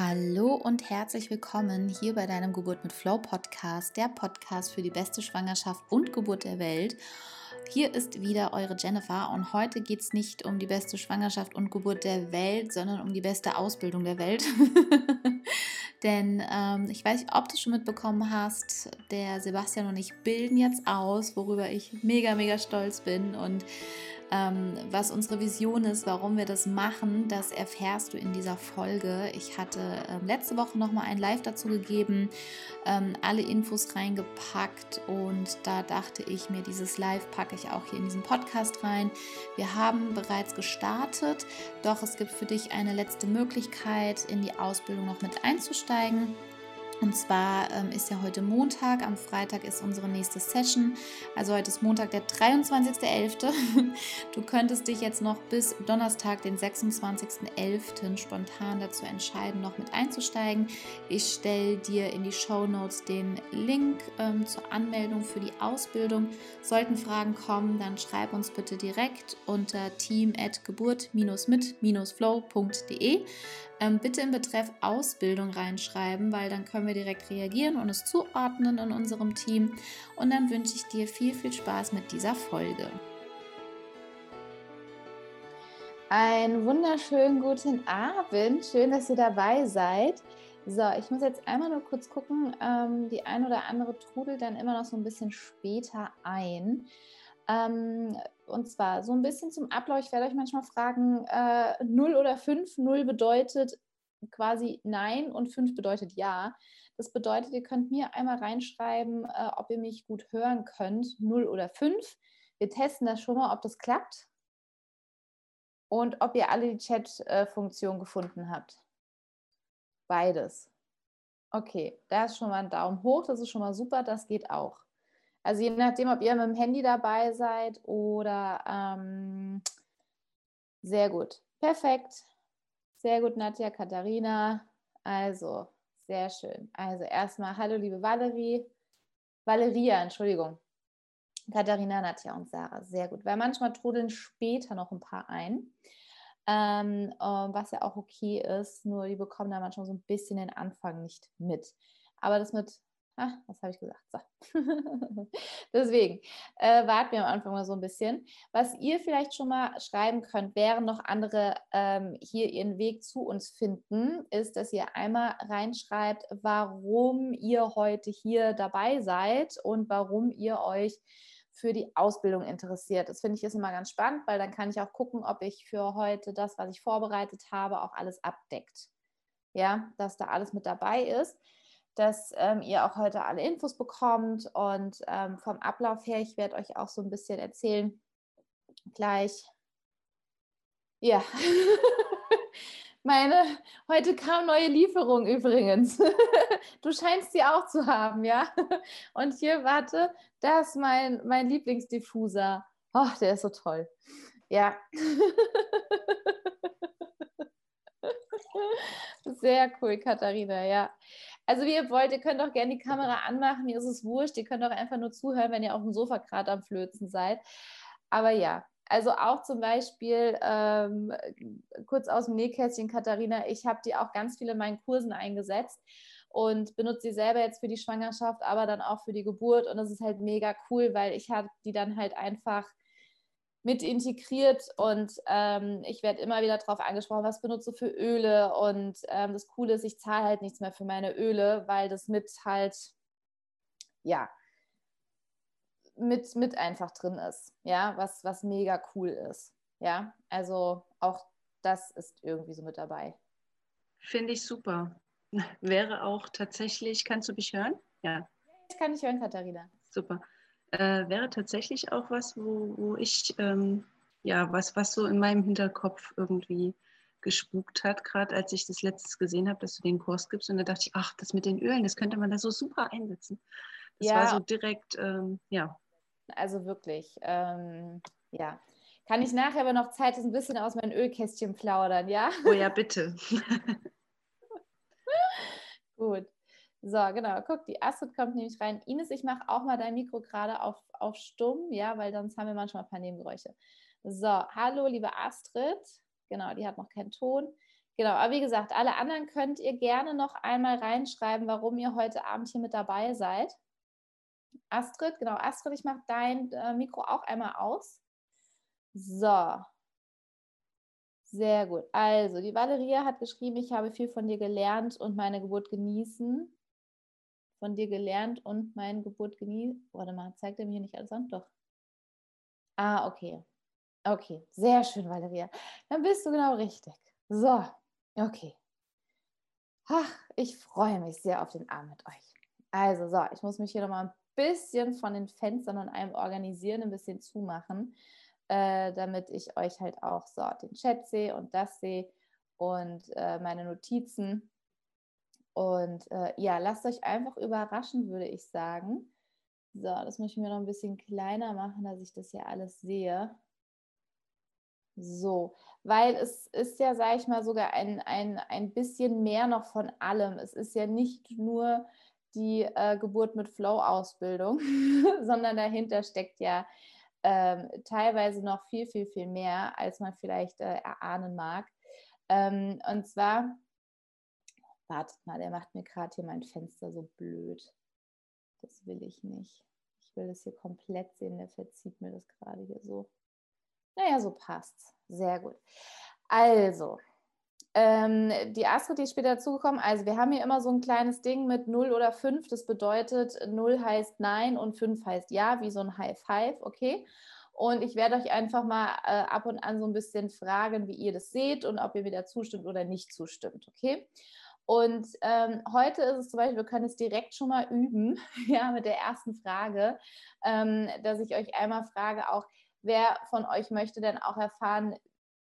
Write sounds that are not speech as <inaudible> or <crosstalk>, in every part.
Hallo und herzlich willkommen hier bei deinem Geburt mit Flow Podcast, der Podcast für die beste Schwangerschaft und Geburt der Welt. Hier ist wieder eure Jennifer und heute geht es nicht um die beste Schwangerschaft und Geburt der Welt, sondern um die beste Ausbildung der Welt. <laughs> Denn ähm, ich weiß nicht, ob du schon mitbekommen hast, der Sebastian und ich bilden jetzt aus, worüber ich mega, mega stolz bin und ähm, was unsere Vision ist, warum wir das machen, das erfährst du in dieser Folge. Ich hatte ähm, letzte Woche nochmal ein Live dazu gegeben, ähm, alle Infos reingepackt und da dachte ich mir, dieses Live packe ich auch hier in diesen Podcast rein. Wir haben bereits gestartet, doch es gibt für dich eine letzte Möglichkeit, in die Ausbildung noch mit einzusteigen. Und zwar ähm, ist ja heute Montag, am Freitag ist unsere nächste Session. Also heute ist Montag, der 23.11. <laughs> Du könntest dich jetzt noch bis Donnerstag, den 26.11. spontan dazu entscheiden, noch mit einzusteigen. Ich stelle dir in die Show Notes den Link ähm, zur Anmeldung für die Ausbildung. Sollten Fragen kommen, dann schreib uns bitte direkt unter team@geburt-mit-flow.de. Ähm, bitte im Betreff Ausbildung reinschreiben, weil dann können wir direkt reagieren und es zuordnen in unserem Team. Und dann wünsche ich dir viel, viel Spaß mit dieser Folge. Einen wunderschönen guten Abend. Schön, dass ihr dabei seid. So, ich muss jetzt einmal nur kurz gucken. Ähm, die ein oder andere trudelt dann immer noch so ein bisschen später ein. Ähm, und zwar so ein bisschen zum Ablauf. Ich werde euch manchmal fragen, äh, 0 oder 5. 0 bedeutet quasi Nein und 5 bedeutet Ja. Das bedeutet, ihr könnt mir einmal reinschreiben, äh, ob ihr mich gut hören könnt, 0 oder 5. Wir testen das schon mal, ob das klappt. Und ob ihr alle die Chat-Funktion gefunden habt. Beides. Okay, da ist schon mal ein Daumen hoch, das ist schon mal super, das geht auch. Also je nachdem, ob ihr mit dem Handy dabei seid oder ähm, sehr gut. Perfekt. Sehr gut, Nadja, Katharina. Also, sehr schön. Also erstmal hallo, liebe Valerie. Valeria, Entschuldigung. Katharina, Nadja und Sarah. Sehr gut. Weil manchmal trudeln später noch ein paar ein. Ähm, was ja auch okay ist, nur die bekommen da manchmal so ein bisschen den Anfang nicht mit. Aber das mit Ah, was habe ich gesagt? So. <laughs> Deswegen äh, warten wir am Anfang mal so ein bisschen. Was ihr vielleicht schon mal schreiben könnt, während noch andere ähm, hier ihren Weg zu uns finden, ist, dass ihr einmal reinschreibt, warum ihr heute hier dabei seid und warum ihr euch für die Ausbildung interessiert. Das finde ich ist immer ganz spannend, weil dann kann ich auch gucken, ob ich für heute das, was ich vorbereitet habe, auch alles abdeckt. Ja, dass da alles mit dabei ist dass ähm, ihr auch heute alle Infos bekommt und ähm, vom Ablauf her, ich werde euch auch so ein bisschen erzählen gleich. Ja, <laughs> meine, heute kam neue Lieferung übrigens. <laughs> Du scheinst sie auch zu haben, ja? <laughs> Und hier, warte, das ist mein, mein Lieblingsdiffuser. Oh, der ist so toll. Ja. <laughs> Sehr cool, Katharina, ja. Also wie ihr wollt, ihr könnt auch gerne die Kamera anmachen, mir ist es wurscht, ihr könnt auch einfach nur zuhören, wenn ihr auf dem Sofa gerade am Flözen seid. Aber ja, also auch zum Beispiel, ähm, kurz aus dem Nähkästchen, Katharina, ich habe die auch ganz viele in meinen Kursen eingesetzt und benutze sie selber jetzt für die Schwangerschaft, aber dann auch für die Geburt. Und das ist halt mega cool, weil ich habe die dann halt einfach mit integriert und ähm, ich werde immer wieder darauf angesprochen, was benutze für Öle und ähm, das Coole ist, ich zahle halt nichts mehr für meine Öle, weil das mit halt, ja, mit, mit einfach drin ist, ja, was, was mega cool ist, ja, also auch das ist irgendwie so mit dabei. Finde ich super. Wäre auch tatsächlich, kannst du mich hören? Ja. Jetzt kann ich hören, Katharina. Super äh, wäre tatsächlich auch was, wo, wo ich, ähm, ja, was, was so in meinem Hinterkopf irgendwie gespukt hat, gerade als ich das letztes gesehen habe, dass du den Kurs gibst. Und da dachte ich, ach, das mit den Ölen, das könnte man da so super einsetzen. Das ja. war so direkt, ähm, ja. Also wirklich, ähm, ja. Kann ich nachher aber noch Zeit, das ein bisschen aus meinem Ölkästchen plaudern, ja? Oh ja, bitte. <laughs> Gut. So, genau. Guck, die Astrid kommt nämlich rein. Ines, ich mache auch mal dein Mikro gerade auf, auf stumm, ja, weil sonst haben wir manchmal ein paar Nebengeräusche. So, hallo, liebe Astrid. Genau, die hat noch keinen Ton. Genau, aber wie gesagt, alle anderen könnt ihr gerne noch einmal reinschreiben, warum ihr heute Abend hier mit dabei seid. Astrid, genau, Astrid, ich mache dein äh, Mikro auch einmal aus. So. Sehr gut. Also, die Valeria hat geschrieben, ich habe viel von dir gelernt und meine Geburt genießen. Von dir gelernt und meine Geburt genießen. Warte mal, zeigt er mir hier nicht alles an? Doch. Ah, okay. Okay, sehr schön, Valeria. Dann bist du genau richtig. So, okay. Ach, ich freue mich sehr auf den Abend mit euch. Also, so, ich muss mich hier nochmal ein bisschen von den Fenstern und einem organisieren, ein bisschen zumachen, äh, damit ich euch halt auch so den Chat sehe und das sehe und äh, meine Notizen. Und äh, ja, lasst euch einfach überraschen, würde ich sagen. So, das muss ich mir noch ein bisschen kleiner machen, dass ich das hier alles sehe. So, weil es ist ja, sage ich mal, sogar ein, ein, ein bisschen mehr noch von allem. Es ist ja nicht nur die äh, Geburt mit Flow-Ausbildung, <laughs> sondern dahinter steckt ja ähm, teilweise noch viel, viel, viel mehr, als man vielleicht äh, erahnen mag. Ähm, und zwar, wartet mal, der macht mir gerade hier mein Fenster so blöd. Das will ich nicht. Ich will das hier komplett sehen, der verzieht mir das gerade hier so. Naja, so passt's. Sehr gut. Also, ähm, die Astrid, die ist später dazugekommen. Also, wir haben hier immer so ein kleines Ding mit 0 oder 5. Das bedeutet, 0 heißt Nein und 5 heißt Ja, wie so ein High Five, okay? Und ich werde euch einfach mal äh, ab und an so ein bisschen fragen, wie ihr das seht und ob ihr mir da zustimmt oder nicht zustimmt, okay? Und ähm, heute ist es zum Beispiel, wir können es direkt schon mal üben, <laughs> ja, mit der ersten Frage, ähm, dass ich euch einmal frage, auch wer von euch möchte denn auch erfahren,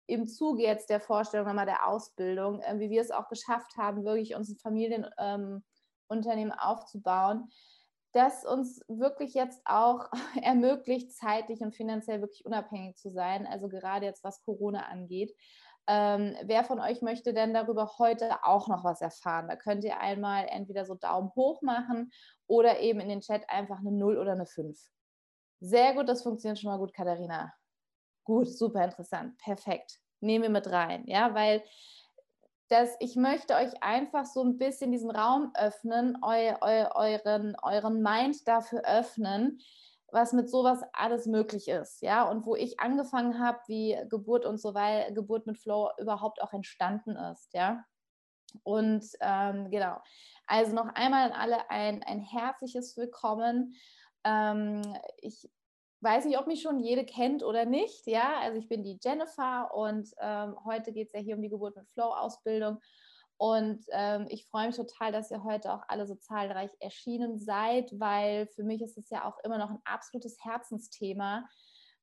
im Zuge jetzt der Vorstellung nochmal der Ausbildung, äh, wie wir es auch geschafft haben, wirklich uns ein Familienunternehmen ähm, aufzubauen, das uns wirklich jetzt auch <laughs> ermöglicht, zeitlich und finanziell wirklich unabhängig zu sein, also gerade jetzt was Corona angeht. Ähm, wer von euch möchte denn darüber heute auch noch was erfahren? Da könnt ihr einmal entweder so Daumen hoch machen oder eben in den Chat einfach eine 0 oder eine 5. Sehr gut, das funktioniert schon mal gut, Katharina. Gut, super interessant, perfekt. Nehmen wir mit rein, ja, weil das, ich möchte euch einfach so ein bisschen diesen Raum öffnen, eu, eu, euren, euren Mind dafür öffnen, was mit sowas alles möglich ist, ja, und wo ich angefangen habe, wie Geburt und so weiter, Geburt mit Flow überhaupt auch entstanden ist, ja. Und ähm, genau, also noch einmal an alle ein, ein herzliches Willkommen. Ähm, ich weiß nicht, ob mich schon jede kennt oder nicht, ja, also ich bin die Jennifer und ähm, heute geht es ja hier um die Geburt mit Flow-Ausbildung und ähm, ich freue mich total, dass ihr heute auch alle so zahlreich erschienen seid, weil für mich ist es ja auch immer noch ein absolutes Herzensthema.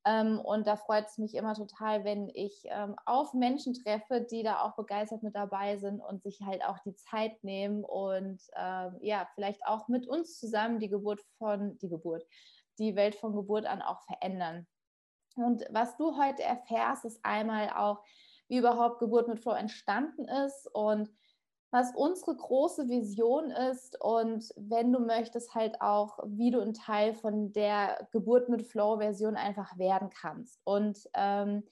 Ähm, und da freut es mich immer total, wenn ich ähm, auf Menschen treffe, die da auch begeistert mit dabei sind und sich halt auch die Zeit nehmen und ähm, ja, vielleicht auch mit uns zusammen die Geburt von, die Geburt, die Welt von Geburt an auch verändern. Und was du heute erfährst, ist einmal auch, wie überhaupt Geburt mit Flow entstanden ist und was unsere große Vision ist und wenn du möchtest, halt auch, wie du ein Teil von der Geburt mit Flow-Version einfach werden kannst. Und ähm,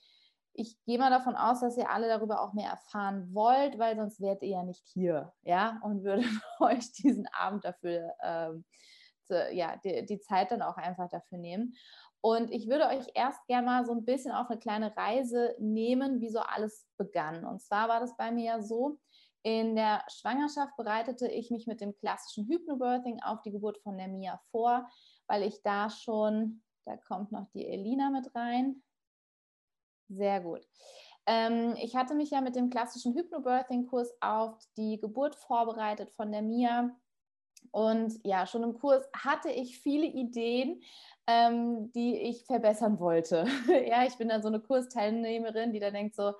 ich gehe mal davon aus, dass ihr alle darüber auch mehr erfahren wollt, weil sonst wärt ihr ja nicht hier, ja, und würde <laughs> euch diesen Abend dafür, ähm, zu, ja, die, die Zeit dann auch einfach dafür nehmen. Und ich würde euch erst gerne mal so ein bisschen auf eine kleine Reise nehmen, wie so alles begann. Und zwar war das bei mir ja so, in der Schwangerschaft bereitete ich mich mit dem klassischen Hypnobirthing auf die Geburt von der Mia vor, weil ich da schon, da kommt noch die Elina mit rein. Sehr gut. Ähm, ich hatte mich ja mit dem klassischen Hypnobirthing-Kurs auf die Geburt vorbereitet von der Mia. Und ja, schon im Kurs hatte ich viele Ideen, ähm, die ich verbessern wollte. <laughs> ja, ich bin dann so eine Kursteilnehmerin, die dann denkt so,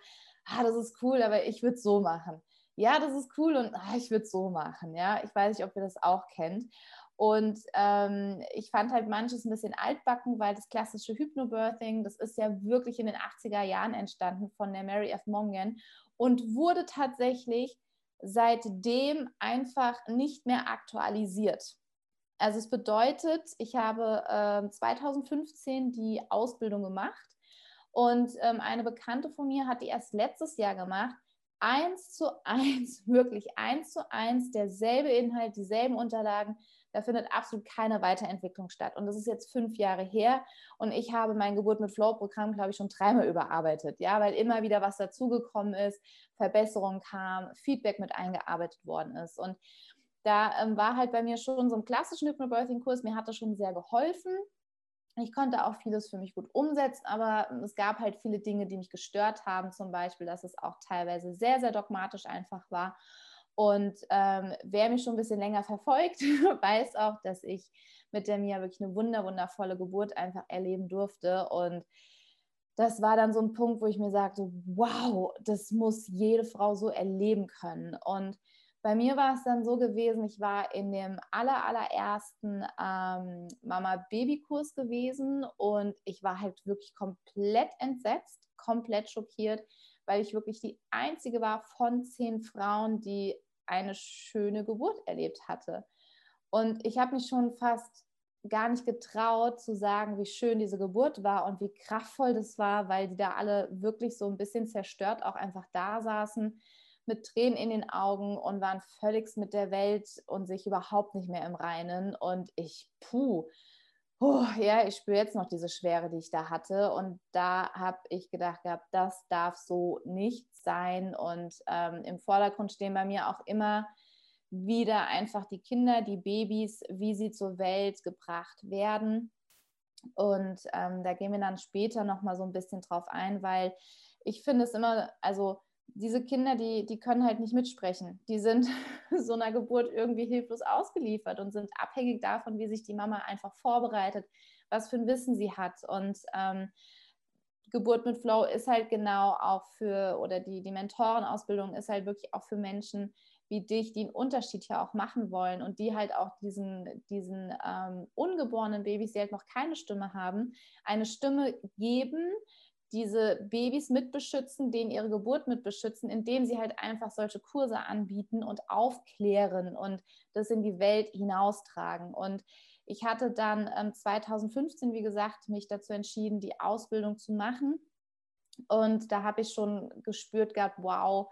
ah, das ist cool, aber ich würde es so machen ja, das ist cool und ah, ich würde es so machen. Ja, ich weiß nicht, ob ihr das auch kennt. Und ähm, ich fand halt manches ein bisschen altbacken, weil das klassische Hypnobirthing, das ist ja wirklich in den 80er Jahren entstanden von der Mary F. Mongan und wurde tatsächlich seitdem einfach nicht mehr aktualisiert. Also es bedeutet, ich habe äh, 2015 die Ausbildung gemacht und ähm, eine Bekannte von mir hat die erst letztes Jahr gemacht eins zu eins, <laughs> wirklich eins zu eins, derselbe Inhalt, dieselben Unterlagen. Da findet absolut keine Weiterentwicklung statt. Und das ist jetzt fünf Jahre her. Und ich habe mein Geburt mit Flow-Programm, glaube ich, schon dreimal überarbeitet. Ja, weil immer wieder was dazugekommen ist, Verbesserungen kam, Feedback mit eingearbeitet worden ist. Und da ähm, war halt bei mir schon so ein klassischen Hypnobirthing-Kurs, mir hat das schon sehr geholfen. Ich konnte auch vieles für mich gut umsetzen, aber es gab halt viele Dinge, die mich gestört haben. Zum Beispiel, dass es auch teilweise sehr, sehr dogmatisch einfach war. Und ähm, wer mich schon ein bisschen länger verfolgt, <laughs> weiß auch, dass ich mit der Mia wirklich eine wunder, wundervolle Geburt einfach erleben durfte. Und das war dann so ein Punkt, wo ich mir sagte, wow, das muss jede Frau so erleben können. Und bei mir war es dann so gewesen, ich war in dem aller, allerersten ähm, Mama-Baby-Kurs gewesen und ich war halt wirklich komplett entsetzt, komplett schockiert, weil ich wirklich die einzige war von zehn Frauen, die eine schöne Geburt erlebt hatte. Und ich habe mich schon fast gar nicht getraut zu sagen, wie schön diese Geburt war und wie kraftvoll das war, weil die da alle wirklich so ein bisschen zerstört auch einfach da saßen mit Tränen in den Augen und waren völlig mit der Welt und sich überhaupt nicht mehr im Reinen. Und ich, puh, oh, ja, ich spüre jetzt noch diese Schwere, die ich da hatte. Und da habe ich gedacht gehabt, das darf so nicht sein. Und ähm, im Vordergrund stehen bei mir auch immer wieder einfach die Kinder, die Babys, wie sie zur Welt gebracht werden. Und ähm, da gehen wir dann später nochmal so ein bisschen drauf ein, weil ich finde es immer, also diese Kinder, die, die können halt nicht mitsprechen. Die sind <laughs> so einer Geburt irgendwie hilflos ausgeliefert und sind abhängig davon, wie sich die Mama einfach vorbereitet, was für ein Wissen sie hat. Und ähm, Geburt mit Flow ist halt genau auch für, oder die, die Mentorenausbildung ist halt wirklich auch für Menschen wie dich, die einen Unterschied hier auch machen wollen und die halt auch diesen, diesen ähm, ungeborenen Babys, die halt noch keine Stimme haben, eine Stimme geben, diese Babys mitbeschützen, denen ihre Geburt mitbeschützen, indem sie halt einfach solche Kurse anbieten und aufklären und das in die Welt hinaustragen. Und ich hatte dann ähm, 2015, wie gesagt, mich dazu entschieden, die Ausbildung zu machen. Und da habe ich schon gespürt gehabt, wow,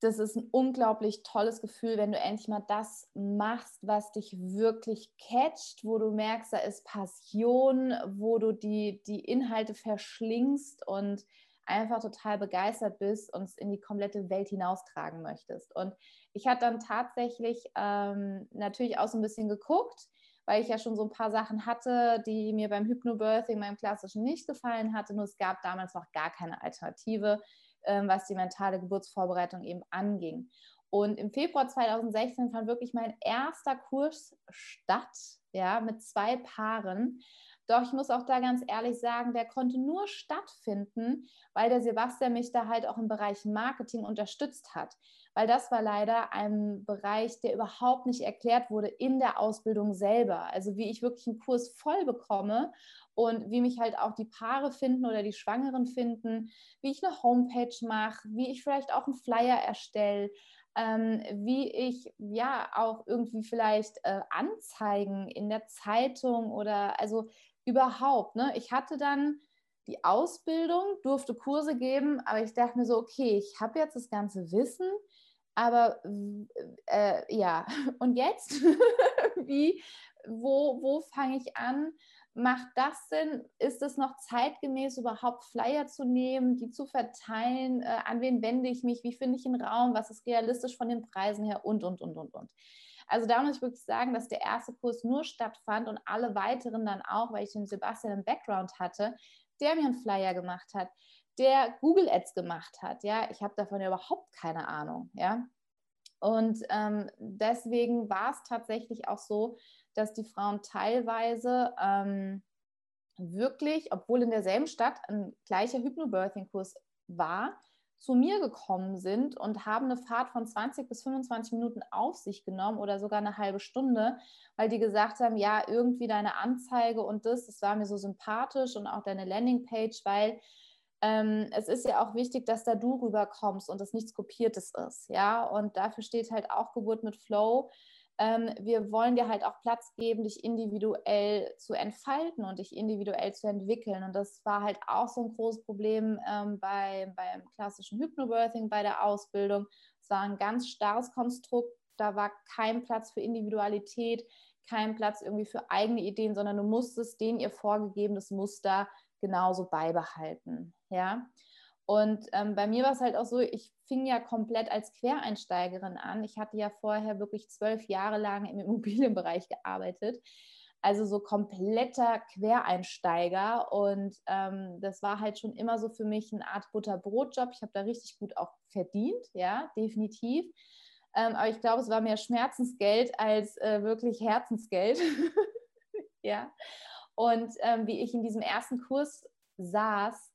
das ist ein unglaublich tolles Gefühl, wenn du endlich mal das machst, was dich wirklich catcht, wo du merkst, da ist Passion, wo du die, die Inhalte verschlingst und einfach total begeistert bist und es in die komplette Welt hinaustragen möchtest. Und ich hatte dann tatsächlich ähm, natürlich auch so ein bisschen geguckt, weil ich ja schon so ein paar Sachen hatte, die mir beim Hypnobirthing, meinem klassischen, nicht gefallen hatte. Nur es gab damals noch gar keine Alternative ähm, was die mentale Geburtsvorbereitung eben anging. Und im Februar 2016 fand wirklich mein erster Kurs statt, ja, mit zwei Paaren. Doch ich muss auch da ganz ehrlich sagen, der konnte nur stattfinden, weil der Sebastian mich da halt auch im Bereich Marketing unterstützt hat. Weil das war leider ein Bereich, der überhaupt nicht erklärt wurde in der Ausbildung selber. Also wie ich wirklich einen Kurs voll bekomme und wie mich halt auch die Paare finden oder die Schwangeren finden, wie ich eine Homepage mache, wie ich vielleicht auch einen Flyer erstelle, ähm, wie ich ja auch irgendwie vielleicht äh, Anzeigen in der Zeitung oder also überhaupt. Ne? Ich hatte dann die Ausbildung, durfte Kurse geben, aber ich dachte mir so, okay, ich habe jetzt das ganze Wissen, aber äh, ja, <laughs> und jetzt? <laughs> wie, wo, wo fange ich an? Macht das Sinn? Ist es noch zeitgemäß, überhaupt Flyer zu nehmen, die zu verteilen? Äh, an wen wende ich mich? Wie finde ich einen Raum? Was ist realistisch von den Preisen her? Und, und, und, und, und. Also da muss ich wirklich sagen, dass der erste Kurs nur stattfand und alle weiteren dann auch, weil ich den Sebastian im Background hatte, der mir einen Flyer gemacht hat, der Google Ads gemacht hat. Ja, ich habe davon ja überhaupt keine Ahnung. Ja, und ähm, deswegen war es tatsächlich auch so, dass die Frauen teilweise ähm, wirklich, obwohl in derselben Stadt ein gleicher Hypnobirthing-Kurs war, zu mir gekommen sind und haben eine Fahrt von 20 bis 25 Minuten auf sich genommen oder sogar eine halbe Stunde, weil die gesagt haben, ja, irgendwie deine Anzeige und das, das war mir so sympathisch und auch deine Landingpage, weil ähm, es ist ja auch wichtig, dass da du rüberkommst und das nichts Kopiertes ist, ja, und dafür steht halt auch Geburt mit Flow, ähm, wir wollen dir halt auch Platz geben, dich individuell zu entfalten und dich individuell zu entwickeln. Und das war halt auch so ein großes Problem ähm, bei, beim klassischen Hypnobirthing, bei der Ausbildung. Es war ein ganz starres Konstrukt, da war kein Platz für Individualität, kein Platz irgendwie für eigene Ideen, sondern du musstest den ihr vorgegebenes Muster genauso beibehalten. Ja. Und ähm, bei mir war es halt auch so, ich fing ja komplett als Quereinsteigerin an. Ich hatte ja vorher wirklich zwölf Jahre lang im <laughs> Immobilienbereich gearbeitet. Also so kompletter Quereinsteiger. Und ähm, das war halt schon immer so für mich eine Art Butterbrotjob. Ich habe da richtig gut auch verdient, ja, definitiv. Ähm, aber ich glaube, es war mehr Schmerzensgeld als äh, wirklich Herzensgeld. <laughs> ja. Und ähm, wie ich in diesem ersten Kurs saß,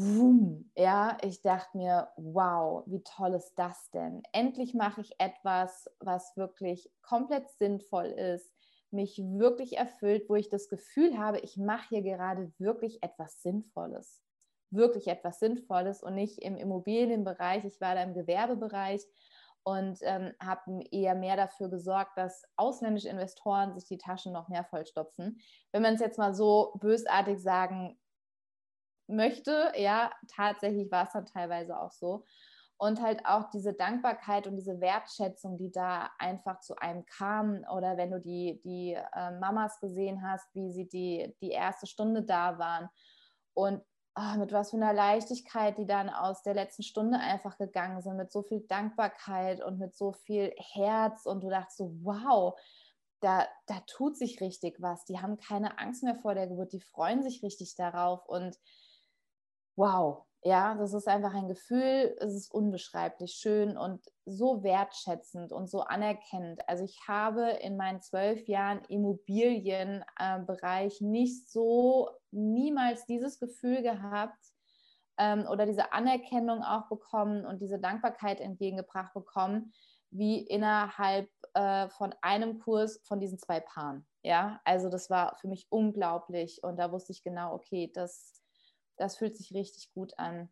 Wum, ja, ich dachte mir, wow, wie toll ist das denn? Endlich mache ich etwas, was wirklich komplett sinnvoll ist, mich wirklich erfüllt, wo ich das Gefühl habe, ich mache hier gerade wirklich etwas Sinnvolles. Wirklich etwas Sinnvolles und nicht im Immobilienbereich. Ich war da im Gewerbebereich und ähm, habe eher mehr dafür gesorgt, dass ausländische Investoren sich die Taschen noch mehr vollstopfen. Wenn man es jetzt mal so bösartig sagen möchte. Ja, tatsächlich war es dann teilweise auch so. Und halt auch diese Dankbarkeit und diese Wertschätzung, die da einfach zu einem kam. Oder wenn du die, die äh, Mamas gesehen hast, wie sie die, die erste Stunde da waren. Und oh, mit was für einer Leichtigkeit, die dann aus der letzten Stunde einfach gegangen sind, mit so viel Dankbarkeit und mit so viel Herz. Und du dachtest so, wow, da, da tut sich richtig was. Die haben keine Angst mehr vor der Geburt, die freuen sich richtig darauf. Und wow, ja, das ist einfach ein Gefühl, es ist unbeschreiblich schön und so wertschätzend und so anerkennend. Also ich habe in meinen zwölf Jahren Immobilienbereich äh, nicht so niemals dieses Gefühl gehabt ähm, oder diese Anerkennung auch bekommen und diese Dankbarkeit entgegengebracht bekommen, wie innerhalb äh, von einem Kurs von diesen zwei Paaren. Ja, also das war für mich unglaublich und da wusste ich genau, okay, das das fühlt sich richtig gut an.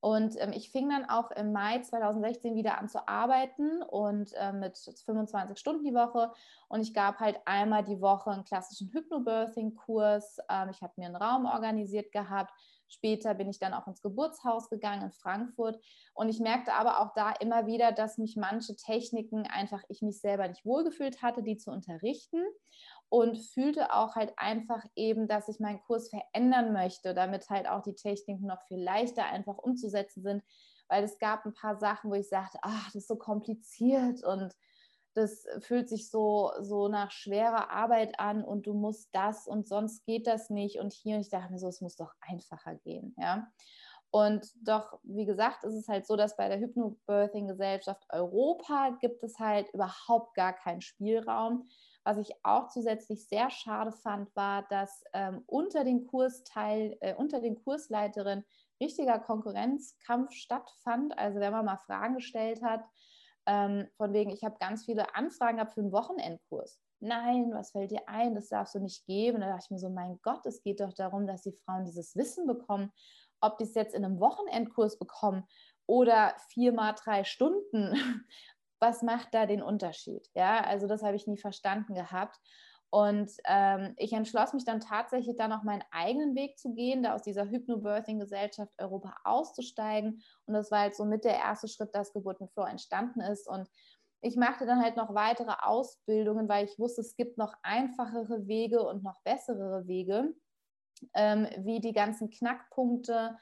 Und ähm, ich fing dann auch im Mai 2016 wieder an zu arbeiten und äh, mit 25 Stunden die Woche. Und ich gab halt einmal die Woche einen klassischen Hypnobirthing-Kurs. Ähm, ich habe mir einen Raum organisiert gehabt. Später bin ich dann auch ins Geburtshaus gegangen in Frankfurt. Und ich merkte aber auch da immer wieder, dass mich manche Techniken einfach ich mich selber nicht wohlgefühlt hatte, die zu unterrichten und fühlte auch halt einfach eben, dass ich meinen Kurs verändern möchte, damit halt auch die Techniken noch viel leichter einfach umzusetzen sind, weil es gab ein paar Sachen, wo ich sagte, ach, das ist so kompliziert und das fühlt sich so, so nach schwerer Arbeit an und du musst das und sonst geht das nicht und hier und ich dachte mir so, es muss doch einfacher gehen, ja. Und doch, wie gesagt, ist es halt so, dass bei der Hypnobirthing-Gesellschaft Europa gibt es halt überhaupt gar keinen Spielraum. Was ich auch zusätzlich sehr schade fand, war, dass ähm, unter den Kursteil, äh, unter den Kursleiterinnen richtiger Konkurrenzkampf stattfand. Also wenn man mal Fragen gestellt hat, ähm, von wegen, ich habe ganz viele Anfragen gehabt für einen Wochenendkurs. Nein, was fällt dir ein? Das darfst du nicht geben. Da dachte ich mir so, mein Gott, es geht doch darum, dass die Frauen dieses Wissen bekommen. Ob die es jetzt in einem Wochenendkurs bekommen oder viermal drei Stunden <laughs> was macht da den Unterschied? Ja, also das habe ich nie verstanden gehabt. Und ähm, ich entschloss mich dann tatsächlich dann auch meinen eigenen Weg zu gehen, da aus dieser Hypnobirthing-Gesellschaft Europa auszusteigen. Und das war halt so mit der erste Schritt, dass Geburtenflow entstanden ist. Und ich machte dann halt noch weitere Ausbildungen, weil ich wusste, es gibt noch einfachere Wege und noch bessere Wege, ähm, wie die ganzen Knackpunkte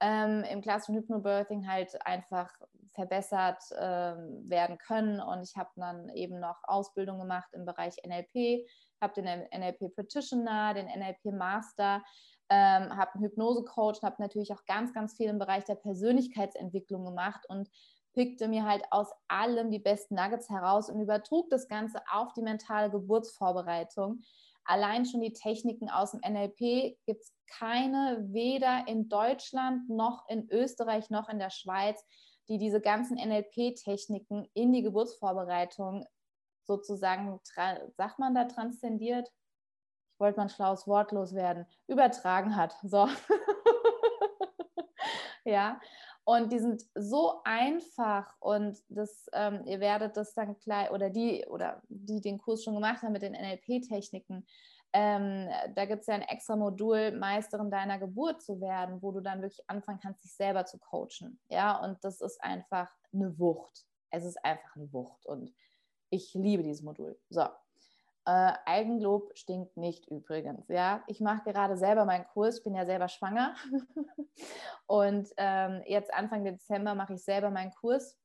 ähm, im klassischen Hypnobirthing halt einfach verbessert ähm, werden können. Und ich habe dann eben noch Ausbildung gemacht im Bereich NLP, habe den NLP Practitioner, den NLP Master, ähm, habe einen Hypnose-Coach habe natürlich auch ganz, ganz viel im Bereich der Persönlichkeitsentwicklung gemacht und pickte mir halt aus allem die besten Nuggets heraus und übertrug das Ganze auf die mentale Geburtsvorbereitung. Allein schon die Techniken aus dem NLP gibt es keine, weder in Deutschland noch in Österreich noch in der Schweiz, die diese ganzen NLP-Techniken in die Geburtsvorbereitung sozusagen, sagt man da, transzendiert? Ich wollte mal ein schlaues Wort loswerden, übertragen hat. So. <laughs> ja. Und die sind so einfach und das, ähm, ihr werdet das dann gleich, oder die, oder die den Kurs schon gemacht haben mit den NLP-Techniken, ähm, da gibt es ja ein extra Modul, Meisterin deiner Geburt zu werden, wo du dann wirklich anfangen kannst, dich selber zu coachen. Ja, und das ist einfach eine Wucht. Es ist einfach eine Wucht und ich liebe dieses Modul. So. Äh, Eigenlob stinkt nicht übrigens. Ja, ich mache gerade selber meinen Kurs. Bin ja selber schwanger <laughs> und ähm, jetzt Anfang Dezember mache ich selber meinen Kurs,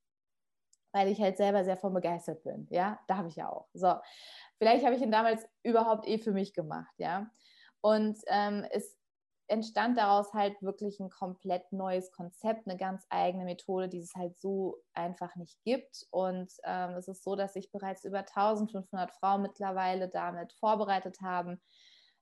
weil ich halt selber sehr von begeistert bin. Ja, darf ich ja auch. So, Vielleicht habe ich ihn damals überhaupt eh für mich gemacht, ja. Und ähm, es entstand daraus halt wirklich ein komplett neues Konzept, eine ganz eigene Methode, die es halt so einfach nicht gibt. Und ähm, es ist so, dass sich bereits über 1500 Frauen mittlerweile damit vorbereitet haben,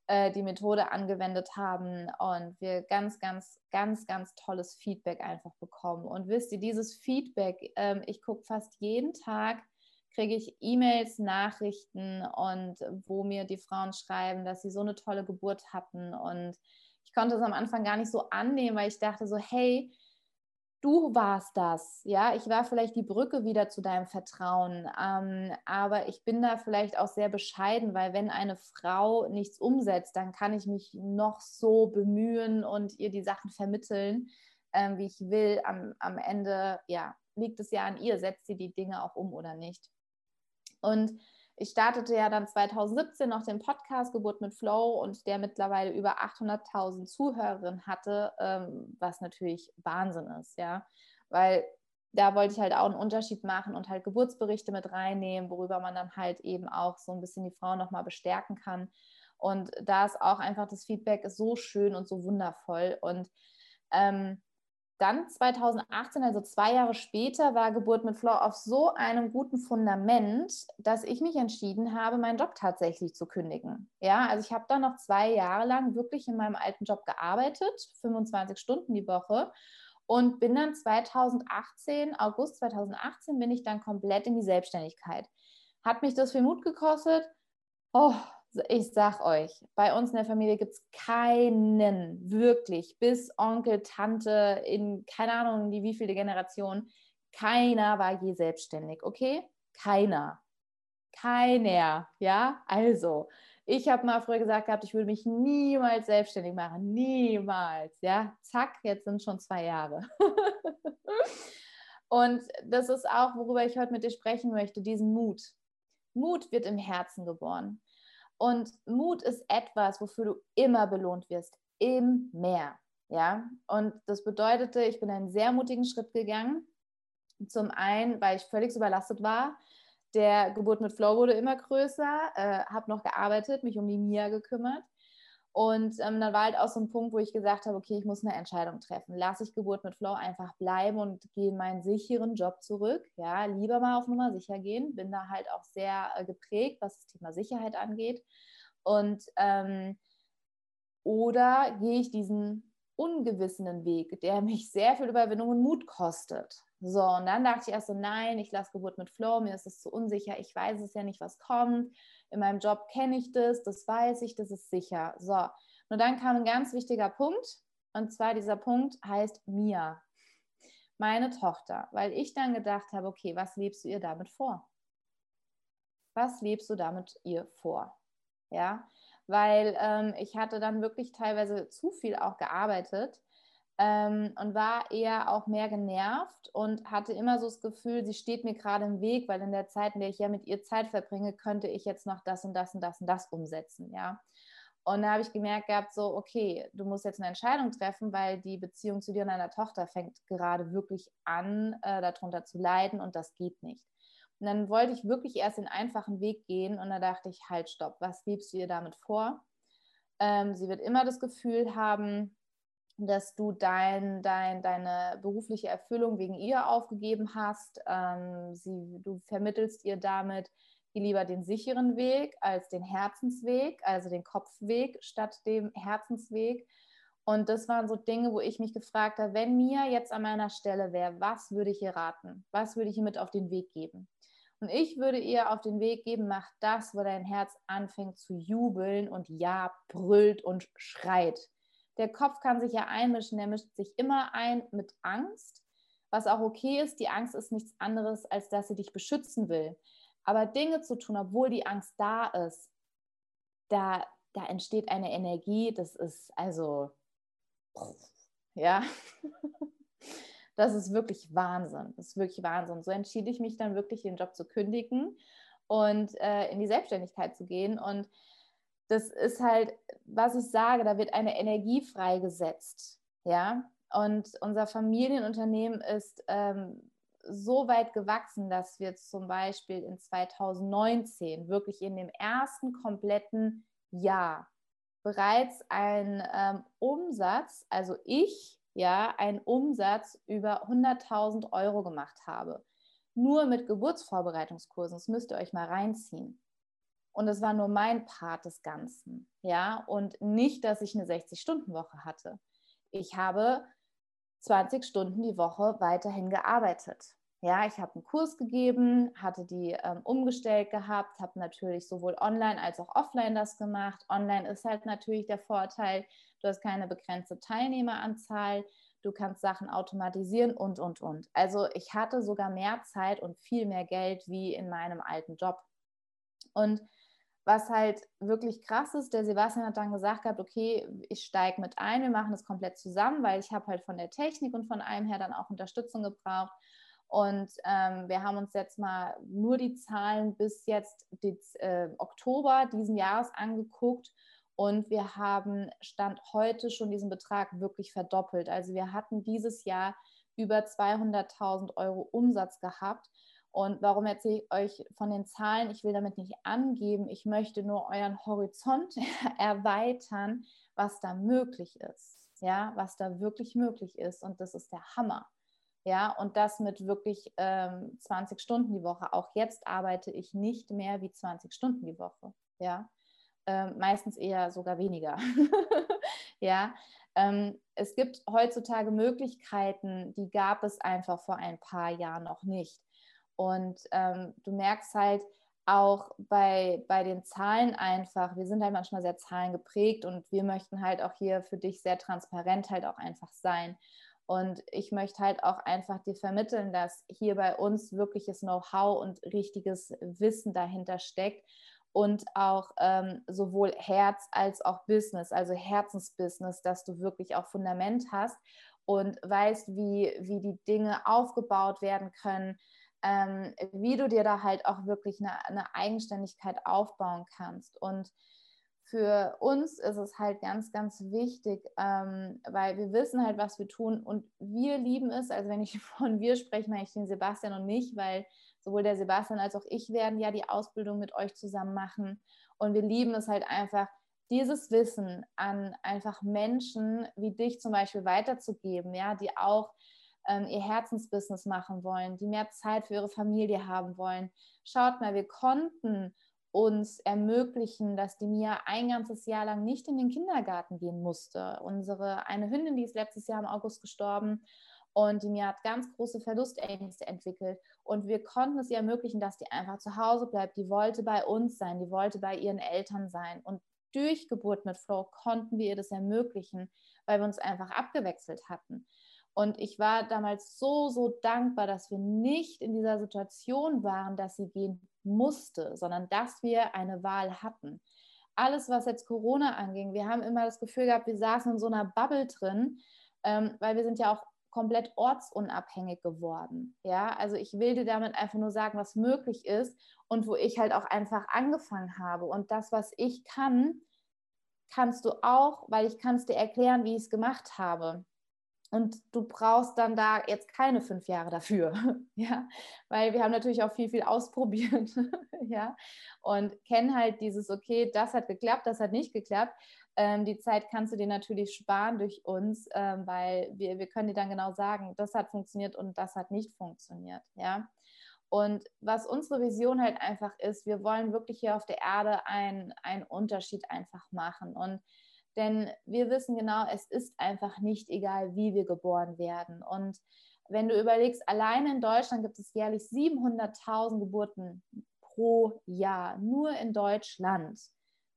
äh, die Methode angewendet haben und wir ganz, ganz, ganz, ganz tolles Feedback einfach bekommen. Und wisst ihr, dieses Feedback, ähm, ich gucke fast jeden Tag kriege ich E-Mails, Nachrichten und wo mir die Frauen schreiben, dass sie so eine tolle Geburt hatten. Und ich konnte es am Anfang gar nicht so annehmen, weil ich dachte so, hey, du warst das. Ja, ich war vielleicht die Brücke wieder zu deinem Vertrauen. Ähm, aber ich bin da vielleicht auch sehr bescheiden, weil wenn eine Frau nichts umsetzt, dann kann ich mich noch so bemühen und ihr die Sachen vermitteln, ähm, wie ich will. Am, am Ende, ja, liegt es ja an ihr, setzt sie die Dinge auch um oder nicht. Und ich startete ja dann 2017 noch den Podcast Geburt mit Flow und der mittlerweile über 800.000 Zuhörerinnen hatte, ähm, was natürlich Wahnsinn ist, ja, weil da wollte ich halt auch einen Unterschied machen und halt Geburtsberichte mit reinnehmen, worüber man dann halt eben auch so ein bisschen die Frauen nochmal bestärken kann. Und da ist auch einfach das Feedback ist so schön und so wundervoll und ähm, dann 2018, also zwei Jahre später, war Geburt mit Flo auf so einem guten Fundament, dass ich mich entschieden habe, meinen Job tatsächlich zu kündigen. Ja, also ich habe dann noch zwei Jahre lang wirklich in meinem alten Job gearbeitet, 25 Stunden die Woche und bin dann 2018, August 2018, bin ich dann komplett in die Selbstständigkeit. Hat mich das viel Mut gekostet? Oh, ich sag euch, bei uns in der Familie gibt es keinen, wirklich, bis Onkel, Tante, in keine Ahnung, die wievielte Generation, keiner war je selbstständig, okay? Keiner. Keiner, ja? Also, ich habe mal früher gesagt gehabt, ich würde mich niemals selbstständig machen, niemals, ja? Zack, jetzt sind schon zwei Jahre. <laughs> Und das ist auch, worüber ich heute mit dir sprechen möchte, diesen Mut. Mut wird im Herzen geboren. Und Mut ist etwas, wofür du immer belohnt wirst, im Mehr. Ja, und das bedeutete, ich bin einen sehr mutigen Schritt gegangen. Zum einen, weil ich völlig überlastet war. Der Geburt mit Flow wurde immer größer, äh, habe noch gearbeitet, mich um die Mia gekümmert. Und ähm, dann war halt auch so ein Punkt, wo ich gesagt habe, okay, ich muss eine Entscheidung treffen. Lasse ich Geburt mit Flow einfach bleiben und gehe in meinen sicheren Job zurück. Ja, lieber mal auf Nummer sicher gehen. Bin da halt auch sehr äh, geprägt, was das Thema Sicherheit angeht. Und ähm, oder gehe ich diesen ungewissenen Weg, der mich sehr viel Überwindung und Mut kostet. So, und dann dachte ich erst so, nein, ich lasse Geburt mit Flow, mir ist es zu unsicher, ich weiß es ja nicht, was kommt in meinem Job kenne ich das, das weiß ich, das ist sicher. So, und dann kam ein ganz wichtiger Punkt, und zwar dieser Punkt heißt Mia, meine Tochter, weil ich dann gedacht habe, okay, was lebst du ihr damit vor? Was lebst du damit ihr vor? Ja, weil ähm, ich hatte dann wirklich teilweise zu viel auch gearbeitet ähm, und war eher auch mehr genervt und hatte immer so das Gefühl, sie steht mir gerade im Weg, weil in der Zeit, in der ich ja mit ihr Zeit verbringe, könnte ich jetzt noch das und das und das und das umsetzen, ja. Und da habe ich gemerkt gehabt, so, okay, du musst jetzt eine Entscheidung treffen, weil die Beziehung zu dir und deiner Tochter fängt gerade wirklich an, äh, darunter zu leiden und das geht nicht. Und dann wollte ich wirklich erst den einfachen Weg gehen und da dachte ich, halt, stopp, was gibst du ihr damit vor? Ähm, sie wird immer das Gefühl haben, dass du dein, dein, deine berufliche Erfüllung wegen ihr aufgegeben hast. Ähm, sie, du vermittelst ihr damit lieber den sicheren Weg als den Herzensweg, also den Kopfweg statt dem Herzensweg. Und das waren so Dinge, wo ich mich gefragt habe, wenn Mia jetzt an meiner Stelle wäre, was würde ich ihr raten? Was würde ich ihr mit auf den Weg geben? Und ich würde ihr auf den Weg geben, mach das, wo dein Herz anfängt zu jubeln und ja, brüllt und schreit. Der Kopf kann sich ja einmischen, der mischt sich immer ein mit Angst. was auch okay ist. Die Angst ist nichts anderes, als dass sie dich beschützen will. Aber Dinge zu tun, obwohl die Angst da ist, da, da entsteht eine Energie, das ist also, ja, <laughs> das ist wirklich Wahnsinn. Das ist wirklich Wahnsinn. So entschied ich mich dann wirklich, den Job zu kündigen und äh, in die Selbstständigkeit zu gehen. Und das ist halt, was ich sage, da wird eine Energie freigesetzt. Ja, und unser Familienunternehmen ist ähm, so weit gewachsen, dass wir zum Beispiel in 2019 wirklich in dem ersten kompletten Jahr bereits einen ähm, Umsatz, also ich, ja, einen Umsatz über 100.000 Euro gemacht habe. Nur mit Geburtsvorbereitungskursen. Das müsst ihr euch mal reinziehen. Und es war nur mein Part des Ganzen. Ja, und nicht, dass ich eine 60-Stunden-Woche hatte. Ich habe 20 Stunden die Woche weiterhin gearbeitet. Ja, ich habe einen Kurs gegeben, hatte die ähm, umgestellt gehabt, habe natürlich sowohl online als auch offline das gemacht. Online ist halt natürlich der Vorteil, du hast keine begrenzte Teilnehmeranzahl, du kannst Sachen automatisieren und, und, und. Also ich hatte sogar mehr Zeit und viel mehr Geld wie in meinem alten Job. Und was halt wirklich krass ist, der Sebastian hat dann gesagt gehabt, okay, ich steige mit ein, wir machen das komplett zusammen, weil ich habe halt von der Technik und von allem her dann auch Unterstützung gebraucht. Und ähm, wir haben uns jetzt mal nur die Zahlen bis jetzt die, äh, Oktober diesen Jahres angeguckt und wir haben Stand heute schon diesen Betrag wirklich verdoppelt. Also wir hatten dieses Jahr über 200.000 Euro Umsatz gehabt und warum erzähle ich euch von den Zahlen? Ich will damit nicht angeben, ich möchte nur euren Horizont <laughs> erweitern, was da möglich ist. Ja, was da wirklich möglich ist. Und das ist der Hammer. Ja, und das mit wirklich ähm, 20 Stunden die Woche. Auch jetzt arbeite ich nicht mehr wie 20 Stunden die Woche. Ja, ähm, meistens eher sogar weniger. <laughs> ja, ähm, es gibt heutzutage Möglichkeiten, die gab es einfach vor ein paar Jahren noch nicht. Und ähm, du merkst halt auch bei, bei den Zahlen einfach, wir sind halt manchmal sehr zahlengeprägt und wir möchten halt auch hier für dich sehr transparent halt auch einfach sein. Und ich möchte halt auch einfach dir vermitteln, dass hier bei uns wirkliches Know-how und richtiges Wissen dahinter steckt und auch ähm, sowohl Herz als auch Business, also Herzensbusiness, dass du wirklich auch Fundament hast und weißt, wie, wie die Dinge aufgebaut werden können, ähm, wie du dir da halt auch wirklich eine, eine Eigenständigkeit aufbauen kannst. Und für uns ist es halt ganz, ganz wichtig, ähm, weil wir wissen halt, was wir tun und wir lieben es. Also wenn ich <laughs> von wir spreche, meine ich den Sebastian und mich, weil sowohl der Sebastian als auch ich werden ja die Ausbildung mit euch zusammen machen. Und wir lieben es halt einfach, dieses Wissen an einfach Menschen wie dich zum Beispiel weiterzugeben, ja, die auch ähm, ihr Herzensbusiness machen wollen, die mehr Zeit für ihre Familie haben wollen. Schaut mal, wir konnten uns ermöglichen, dass die Mia ein ganzes Jahr lang nicht in den Kindergarten gehen musste. Unsere eine Hündin, die ist letztes Jahr im August gestorben und die Mia hat ganz große Verlustängste entwickelt und wir konnten es ihr ermöglichen, dass die einfach zu Hause bleibt. Die wollte bei uns sein, die wollte bei ihren Eltern sein und durch Geburt mit Flo konnten wir ihr das ermöglichen, weil wir uns einfach abgewechselt hatten. Und ich war damals so, so dankbar, dass wir nicht in dieser Situation waren, dass sie gehen musste, sondern dass wir eine Wahl hatten. Alles, was jetzt Corona anging, wir haben immer das Gefühl gehabt, wir saßen in so einer Bubble drin, ähm, weil wir sind ja auch komplett ortsunabhängig geworden. Ja, also ich will dir damit einfach nur sagen, was möglich ist und wo ich halt auch einfach angefangen habe. Und das, was ich kann, kannst du auch, weil ich kann es dir erklären, wie ich es gemacht habe. Und du brauchst dann da jetzt keine fünf Jahre dafür, <laughs> ja, weil wir haben natürlich auch viel, viel ausprobiert, <laughs> ja, und kennen halt dieses, okay, das hat geklappt, das hat nicht geklappt. Ähm, die Zeit kannst du dir natürlich sparen durch uns, ähm, weil wir, wir können dir dann genau sagen, das hat funktioniert und das hat nicht funktioniert, ja. Und was unsere Vision halt einfach ist, wir wollen wirklich hier auf der Erde einen Unterschied einfach machen und denn wir wissen genau, es ist einfach nicht egal, wie wir geboren werden. Und wenn du überlegst, allein in Deutschland gibt es jährlich 700.000 Geburten pro Jahr, nur in Deutschland.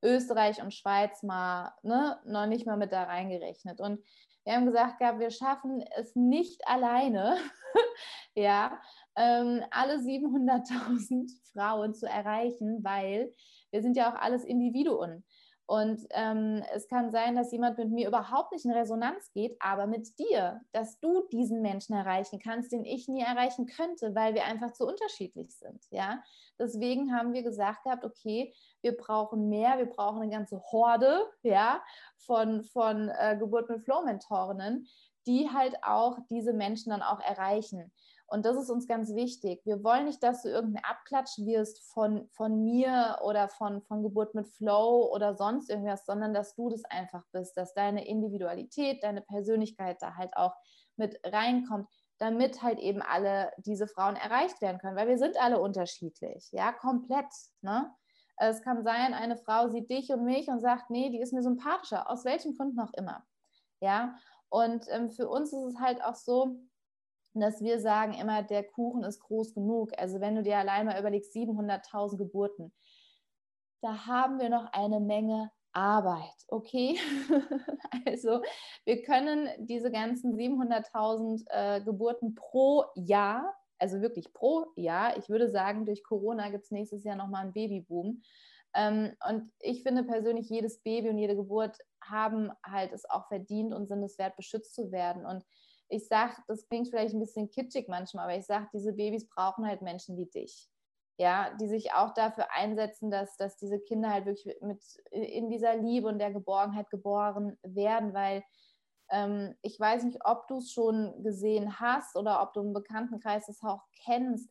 Österreich und Schweiz mal ne, noch nicht mal mit da reingerechnet. Und wir haben gesagt, ja, wir schaffen es nicht alleine, <laughs> ja, ähm, alle 700.000 Frauen zu erreichen, weil wir sind ja auch alles Individuen. Und ähm, es kann sein, dass jemand mit mir überhaupt nicht in Resonanz geht, aber mit dir, dass du diesen Menschen erreichen kannst, den ich nie erreichen könnte, weil wir einfach zu unterschiedlich sind. Ja, deswegen haben wir gesagt gehabt, okay, wir brauchen mehr, wir brauchen eine ganze Horde, ja, von von äh, Geburt mit Flow Mentorinnen, die halt auch diese Menschen dann auch erreichen. Und das ist uns ganz wichtig. Wir wollen nicht, dass du irgendein Abklatsch wirst von, von mir oder von, von Geburt mit Flow oder sonst irgendwas, sondern dass du das einfach bist, dass deine Individualität, deine Persönlichkeit da halt auch mit reinkommt, damit halt eben alle diese Frauen erreicht werden können, weil wir sind alle unterschiedlich, ja, komplett. Ne? Es kann sein, eine Frau sieht dich und mich und sagt, nee, die ist mir sympathischer, aus welchem Grund noch immer. Ja, und ähm, für uns ist es halt auch so, dass wir sagen immer, der Kuchen ist groß genug. Also wenn du dir allein mal überlegst, 700.000 Geburten, da haben wir noch eine Menge Arbeit, okay? <laughs> also wir können diese ganzen 700.000 äh, Geburten pro Jahr, also wirklich pro Jahr, ich würde sagen, durch Corona gibt es nächstes Jahr nochmal einen Babyboom. Ähm, und ich finde persönlich, jedes Baby und jede Geburt haben halt es auch verdient und sind es wert, beschützt zu werden. Und ich sage, das klingt vielleicht ein bisschen kitschig manchmal, aber ich sage, diese Babys brauchen halt Menschen wie dich. Ja, die sich auch dafür einsetzen, dass, dass diese Kinder halt wirklich mit in dieser Liebe und der Geborgenheit geboren werden, weil ähm, ich weiß nicht, ob du es schon gesehen hast oder ob du im Bekanntenkreis das auch kennst.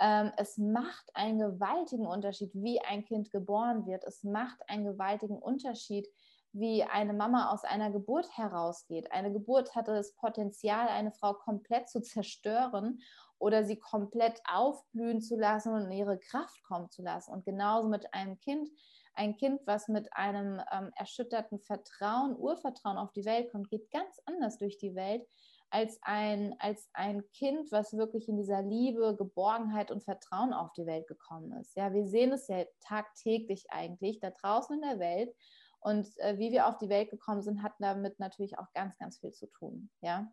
Ähm, es macht einen gewaltigen Unterschied, wie ein Kind geboren wird. Es macht einen gewaltigen Unterschied, wie eine Mama aus einer Geburt herausgeht. Eine Geburt hatte das Potenzial, eine Frau komplett zu zerstören oder sie komplett aufblühen zu lassen und in ihre Kraft kommen zu lassen. Und genauso mit einem Kind, ein Kind, was mit einem ähm, erschütterten Vertrauen, Urvertrauen auf die Welt kommt, geht ganz anders durch die Welt als ein, als ein Kind, was wirklich in dieser Liebe, Geborgenheit und Vertrauen auf die Welt gekommen ist. Ja, wir sehen es ja tagtäglich eigentlich da draußen in der Welt und äh, wie wir auf die Welt gekommen sind, hat damit natürlich auch ganz, ganz viel zu tun. Ja.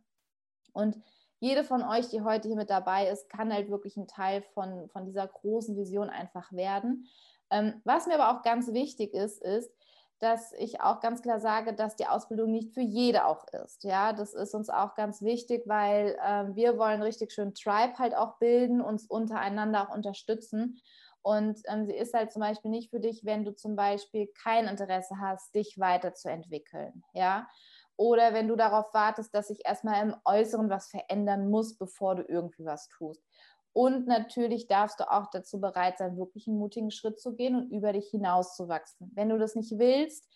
Und jede von euch, die heute hier mit dabei ist, kann halt wirklich ein Teil von, von dieser großen Vision einfach werden. Ähm, was mir aber auch ganz wichtig ist, ist, dass ich auch ganz klar sage, dass die Ausbildung nicht für jede auch ist. Ja, das ist uns auch ganz wichtig, weil äh, wir wollen richtig schön Tribe halt auch bilden, uns untereinander auch unterstützen. Und ähm, sie ist halt zum Beispiel nicht für dich, wenn du zum Beispiel kein Interesse hast, dich weiterzuentwickeln, ja. Oder wenn du darauf wartest, dass sich erstmal im Äußeren was verändern muss, bevor du irgendwie was tust. Und natürlich darfst du auch dazu bereit sein, wirklich einen mutigen Schritt zu gehen und über dich hinauszuwachsen. Wenn du das nicht willst,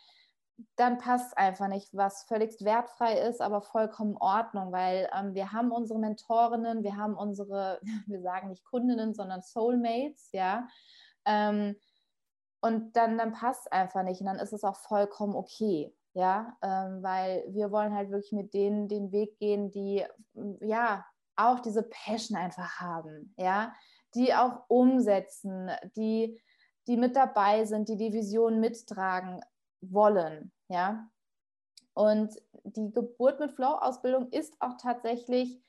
dann passt einfach nicht, was völlig wertfrei ist, aber vollkommen Ordnung, weil ähm, wir haben unsere Mentorinnen, wir haben unsere, <laughs> wir sagen nicht Kundinnen, sondern Soulmates, ja. Ähm, und dann, dann passt es einfach nicht und dann ist es auch vollkommen okay, ja, ähm, weil wir wollen halt wirklich mit denen den Weg gehen, die ja auch diese Passion einfach haben, ja, die auch umsetzen, die die mit dabei sind, die die Vision mittragen, wollen, ja. Und die Geburt mit Flow-Ausbildung ist auch tatsächlich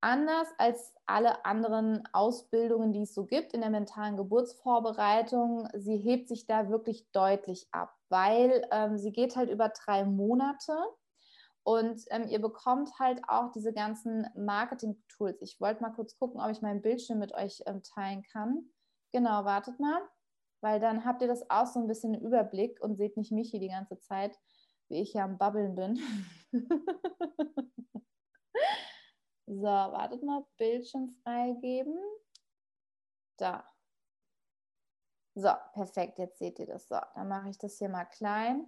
anders als alle anderen Ausbildungen, die es so gibt in der mentalen Geburtsvorbereitung. Sie hebt sich da wirklich deutlich ab, weil ähm, sie geht halt über drei Monate und ähm, ihr bekommt halt auch diese ganzen Marketing-Tools. Ich wollte mal kurz gucken, ob ich meinen Bildschirm mit euch ähm, teilen kann. Genau, wartet mal weil dann habt ihr das auch so ein bisschen im Überblick und seht nicht mich hier die ganze Zeit, wie ich hier am Babbeln bin. <laughs> so, wartet mal, Bildschirm freigeben. Da. So, perfekt, jetzt seht ihr das. So, dann mache ich das hier mal klein.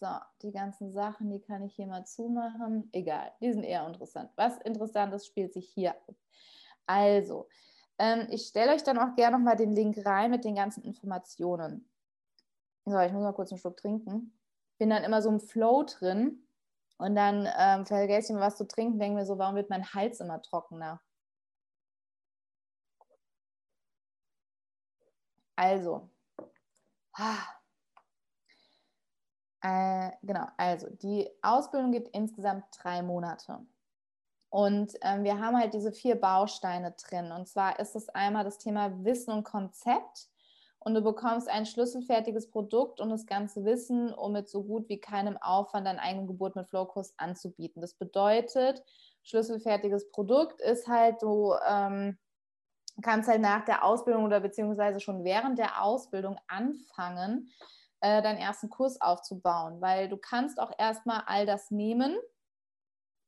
So, die ganzen Sachen, die kann ich hier mal zumachen. Egal, die sind eher interessant. Was Interessantes spielt sich hier. Also, ähm, ich stelle euch dann auch gerne nochmal den Link rein mit den ganzen Informationen. So, ich muss mal kurz einen Schluck trinken. Bin dann immer so im Flow drin und dann ähm, vergesse ich mir was zu trinken, denke mir so, warum wird mein Hals immer trockener? Also, ah. äh, genau, also die Ausbildung geht insgesamt drei Monate. Und ähm, wir haben halt diese vier Bausteine drin. Und zwar ist es einmal das Thema Wissen und Konzept. Und du bekommst ein schlüsselfertiges Produkt und das ganze Wissen, um mit so gut wie keinem Aufwand deinen eigenen Geburt mit Flowkurs anzubieten. Das bedeutet, schlüsselfertiges Produkt ist halt, du ähm, kannst halt nach der Ausbildung oder beziehungsweise schon während der Ausbildung anfangen, äh, deinen ersten Kurs aufzubauen, weil du kannst auch erstmal all das nehmen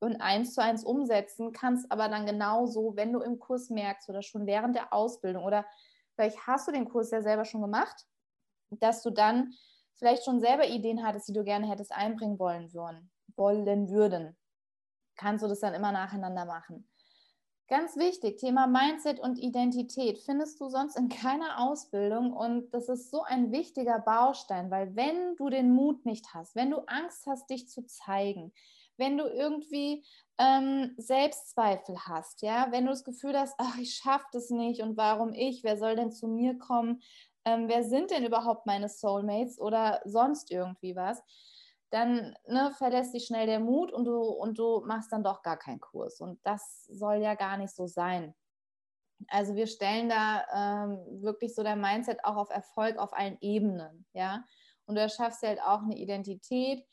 und eins zu eins umsetzen, kannst aber dann genauso, wenn du im Kurs merkst oder schon während der Ausbildung oder vielleicht hast du den Kurs ja selber schon gemacht, dass du dann vielleicht schon selber Ideen hattest, die du gerne hättest einbringen wollen würden, wollen würden. Kannst du das dann immer nacheinander machen. Ganz wichtig, Thema Mindset und Identität findest du sonst in keiner Ausbildung und das ist so ein wichtiger Baustein, weil wenn du den Mut nicht hast, wenn du Angst hast, dich zu zeigen, wenn du irgendwie ähm, Selbstzweifel hast, ja, wenn du das Gefühl hast, ach, ich schaffe das nicht und warum ich, wer soll denn zu mir kommen, ähm, wer sind denn überhaupt meine Soulmates oder sonst irgendwie was, dann ne, verlässt dich schnell der Mut und du, und du machst dann doch gar keinen Kurs. Und das soll ja gar nicht so sein. Also wir stellen da ähm, wirklich so dein Mindset auch auf Erfolg auf allen Ebenen, ja. Und du erschaffst halt auch eine Identität,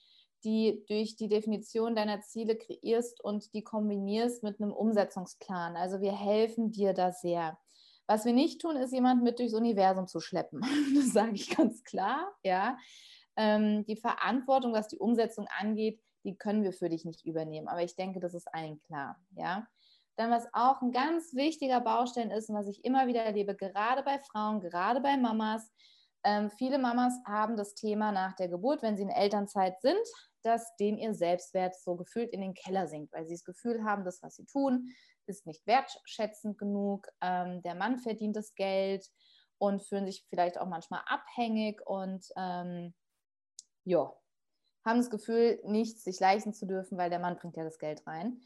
die durch die Definition deiner Ziele kreierst und die kombinierst mit einem Umsetzungsplan. Also wir helfen dir da sehr. Was wir nicht tun, ist jemand mit durchs Universum zu schleppen. <laughs> Das sage ich ganz klar, ja. Ähm, die Verantwortung, was die Umsetzung angeht, die können wir für dich nicht übernehmen. Aber ich denke, das ist allen klar, ja. Dann, was auch ein ganz wichtiger Baustein ist und was ich immer wieder erlebe, gerade bei Frauen, gerade bei Mamas, ähm, viele Mamas haben das Thema nach der Geburt, wenn sie in Elternzeit sind, dass denen ihr Selbstwert so gefühlt in den Keller sinkt, weil sie das Gefühl haben, das, was sie tun, ist nicht wertschätzend genug. Ähm, der Mann verdient das Geld und fühlen sich vielleicht auch manchmal abhängig und ähm, ja, haben das Gefühl, nichts sich leisten zu dürfen, weil der Mann bringt ja das Geld rein.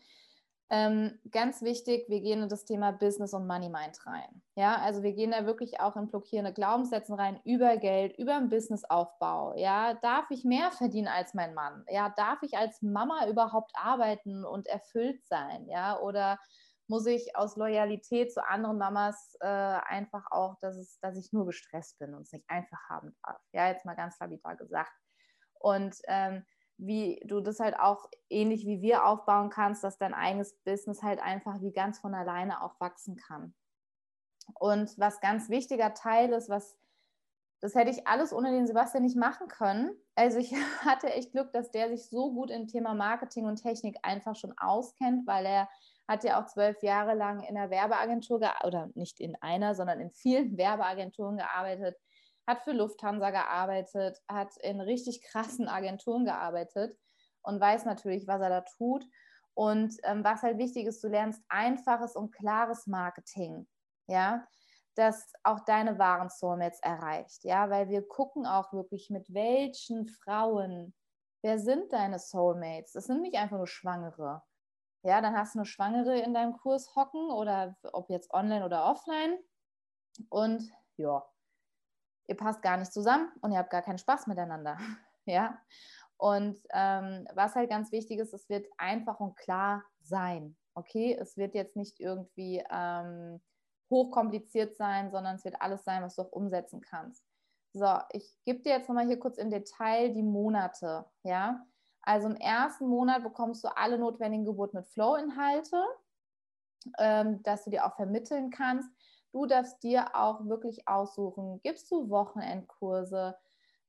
Ähm, ganz wichtig, wir gehen in das Thema Business und Money Mind rein. Ja, also wir gehen da wirklich auch in blockierende Glaubenssätze rein über Geld, über den Businessaufbau. Ja, darf ich mehr verdienen als mein Mann? Ja, darf ich als Mama überhaupt arbeiten und erfüllt sein? Ja, oder muss ich aus Loyalität zu anderen Mamas äh, einfach auch, dass, es, dass ich nur gestresst bin und es nicht einfach haben darf? Ja, jetzt mal ganz lapidar gesagt. Und ähm, wie du das halt auch ähnlich wie wir aufbauen kannst, dass dein eigenes Business halt einfach wie ganz von alleine auch wachsen kann. Und was ganz wichtiger Teil ist, was das hätte ich alles ohne den Sebastian nicht machen können. Also ich <laughs> hatte echt Glück, dass der sich so gut im Thema Marketing und Technik einfach schon auskennt, weil er hat ja auch zwölf Jahre lang in einer Werbeagentur oder nicht in einer, sondern in vielen <laughs> Werbeagenturen gearbeitet hat für Lufthansa gearbeitet, hat in richtig krassen Agenturen gearbeitet und weiß natürlich, was er da tut. Und ähm, was halt wichtig ist, du lernst einfaches und klares Marketing, ja, das auch deine wahren Soulmates erreicht, ja, weil wir gucken auch wirklich, mit welchen Frauen, wer sind deine Soulmates? Das sind nicht einfach nur Schwangere. Ja, dann hast du eine Schwangere in deinem Kurs hocken oder ob jetzt online oder offline. Und ja, ihr passt gar nicht zusammen und ihr habt gar keinen Spaß miteinander. <laughs> ja. Und ähm, was halt ganz wichtig ist, es wird einfach und klar sein. Okay, es wird jetzt nicht irgendwie ähm, hochkompliziert sein, sondern es wird alles sein, was du auch umsetzen kannst. So, ich gebe dir jetzt nochmal hier kurz im Detail die Monate. Ja, also im ersten Monat bekommst du alle notwendigen Geburt mit Flow-Inhalte, ähm, dass du dir auch vermitteln kannst. Du darfst dir auch wirklich aussuchen, gibst du Wochenendkurse,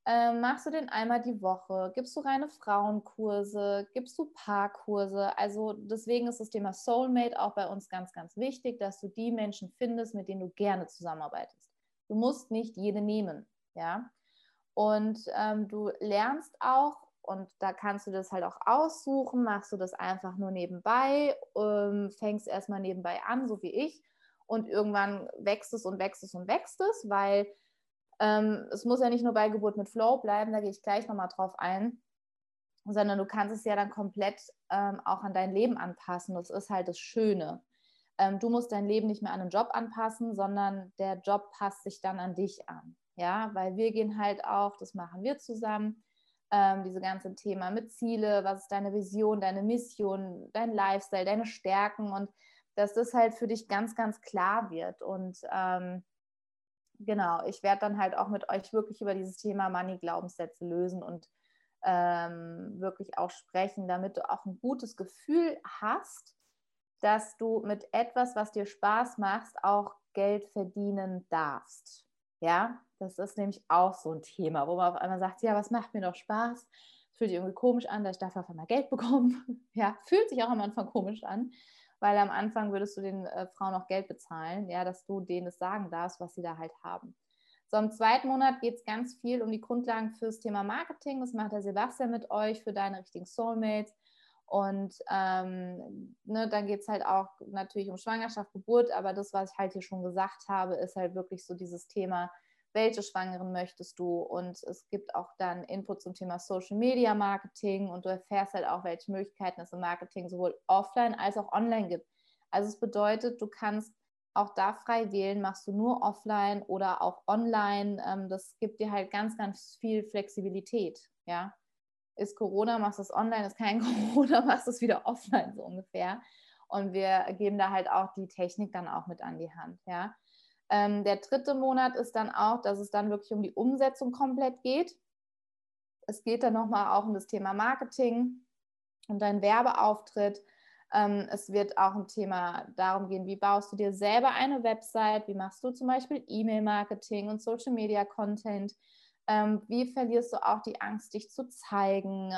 ähm, machst du den einmal die Woche, gibst du reine Frauenkurse, gibst du Paarkurse. Also deswegen ist das Thema Soulmate auch bei uns ganz, ganz wichtig, dass du die Menschen findest, mit denen du gerne zusammenarbeitest. Du musst nicht jede nehmen, ja. Und ähm, du lernst auch, und da kannst du das halt auch aussuchen, machst du das einfach nur nebenbei, ähm, fängst erstmal nebenbei an, so wie ich, und irgendwann wächst es und wächst es und wächst es, weil ähm, es muss ja nicht nur bei Geburt mit Flow bleiben, da gehe ich gleich nochmal drauf ein, sondern du kannst es ja dann komplett ähm, auch an dein Leben anpassen. Das ist halt das Schöne. Ähm, du musst dein Leben nicht mehr an den Job anpassen, sondern der Job passt sich dann an dich an. Ja, weil wir gehen halt auch, das machen wir zusammen, ähm, diese ganze Thema mit Ziele, was ist deine Vision, deine Mission, dein Lifestyle, deine Stärken und dass das halt für dich ganz, ganz klar wird. Und ähm, genau, ich werde dann halt auch mit euch wirklich über dieses Thema Money-Glaubenssätze lösen und ähm, wirklich auch sprechen, damit du auch ein gutes Gefühl hast, dass du mit etwas, was dir Spaß macht, auch Geld verdienen darfst. Ja, das ist nämlich auch so ein Thema, wo man auf einmal sagt, ja, was macht mir doch Spaß? Fühlt sich irgendwie komisch an, dass ich dafür auf einmal Geld bekomme. <laughs> Ja, fühlt sich auch am Anfang komisch an, weil am Anfang würdest du den äh, Frauen auch Geld bezahlen, ja, dass du denen es sagen darfst, was sie da halt haben. So, im zweiten Monat geht es ganz viel um die Grundlagen fürs Thema Marketing. Das macht der Sebastian mit euch für deine richtigen Soulmates. Und ähm, ne, dann geht es halt auch natürlich um Schwangerschaft, Geburt, aber das, was ich halt hier schon gesagt habe, ist halt wirklich so dieses Thema, welche Schwangeren möchtest du? Und es gibt auch dann Input zum Thema Social Media Marketing und du erfährst halt auch, welche Möglichkeiten es im Marketing sowohl offline als auch online gibt. Also es bedeutet, du kannst auch da frei wählen, machst du nur offline oder auch online. Ähm, das gibt dir halt ganz, ganz viel Flexibilität. Ja, ist Corona, machst du es online, ist kein <laughs> Corona, machst du es wieder offline so ungefähr. Und wir geben da halt auch die Technik dann auch mit an die Hand. Ja, ähm, der dritte Monat ist dann auch, dass es dann wirklich um die Umsetzung komplett geht. Es geht dann nochmal auch um das Thema Marketing und dein Werbeauftritt ähm, es wird auch ein Thema darum gehen, wie baust du dir selber eine Website, wie machst du zum Beispiel E-Mail-Marketing und Social-Media-Content, ähm, wie verlierst du auch die Angst, dich zu zeigen.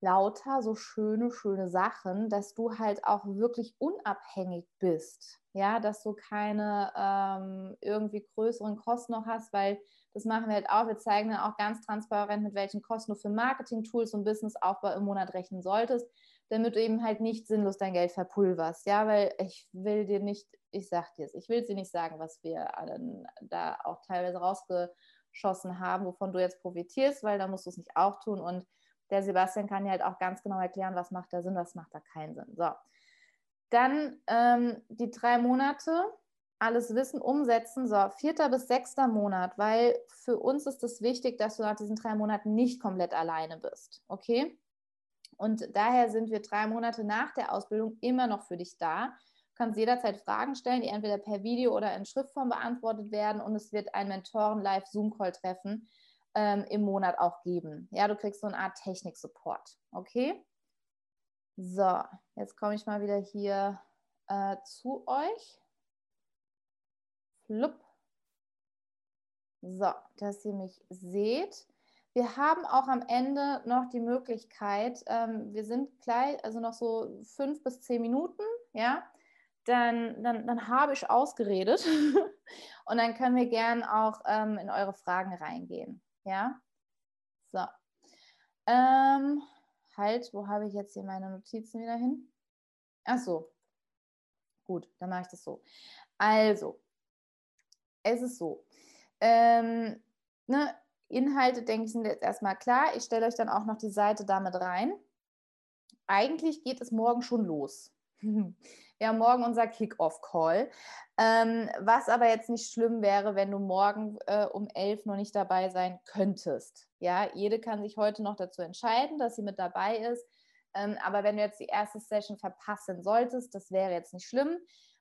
Lauter so schöne, schöne Sachen, dass du halt auch wirklich unabhängig bist. Ja, dass du keine ähm, irgendwie größeren Kosten noch hast, weil das machen wir halt auch. Wir zeigen dann auch ganz transparent, mit welchen Kosten du für Marketing-Tools und Businessaufbau im Monat rechnen solltest damit du eben halt nicht sinnlos dein Geld verpulverst. Ja, weil ich will dir nicht, ich sag dir es, ich will dir nicht sagen, was wir da auch teilweise rausgeschossen haben, wovon du jetzt profitierst, weil da musst du es nicht auch tun. Und der Sebastian kann dir halt auch ganz genau erklären, was macht da Sinn, was macht da keinen Sinn. So. Dann ähm, die drei Monate, alles Wissen umsetzen. So, vierter bis sechster Monat, weil für uns ist es wichtig, dass du nach diesen drei Monaten nicht komplett alleine bist. Okay? Und daher sind wir drei Monate nach der Ausbildung immer noch für dich da. Du kannst jederzeit Fragen stellen, die entweder per Video oder in Schriftform beantwortet werden. Und es wird ein Mentoren-Live-Zoom-Call-Treffen ähm, im Monat auch geben. Ja, du kriegst so eine Art Technik-Support. Okay? So, jetzt komme ich mal wieder hier äh, zu euch. Flupp. So, dass ihr mich seht. Wir haben auch am Ende noch die Möglichkeit, ähm, wir sind gleich, also noch so fünf bis zehn Minuten, ja, dann, dann, dann habe ich ausgeredet <laughs> und dann können wir gern auch ähm, in eure Fragen reingehen, ja. So. Ähm, halt, wo habe ich jetzt hier meine Notizen wieder hin? Ach so. Gut, dann mache ich das so. Also, es ist so. Ähm, ne, Inhalte, denke ich, sind jetzt erstmal klar. Ich stelle euch dann auch noch die Seite damit rein. Eigentlich geht es morgen schon los. <laughs> Haben morgen unser Kick-Off-Call. Ähm, was aber jetzt nicht schlimm wäre, wenn du morgen äh, um 11 noch nicht dabei sein könntest. Ja, jede kann sich heute noch dazu entscheiden, dass sie mit dabei ist. Ähm, aber wenn du jetzt die erste Session verpassen solltest, das wäre jetzt nicht schlimm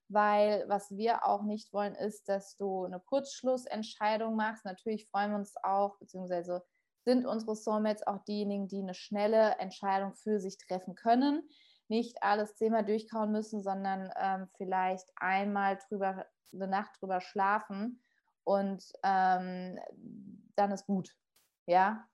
weil was wir auch nicht wollen, ist, dass du eine Kurzschlussentscheidung machst. Natürlich freuen wir uns auch, beziehungsweise sind unsere Soulmates auch diejenigen, die eine schnelle Entscheidung für sich treffen können. Nicht alles zehnmal durchkauen müssen, sondern ähm, vielleicht einmal drüber, eine Nacht drüber schlafen und ähm, dann ist gut. Ja.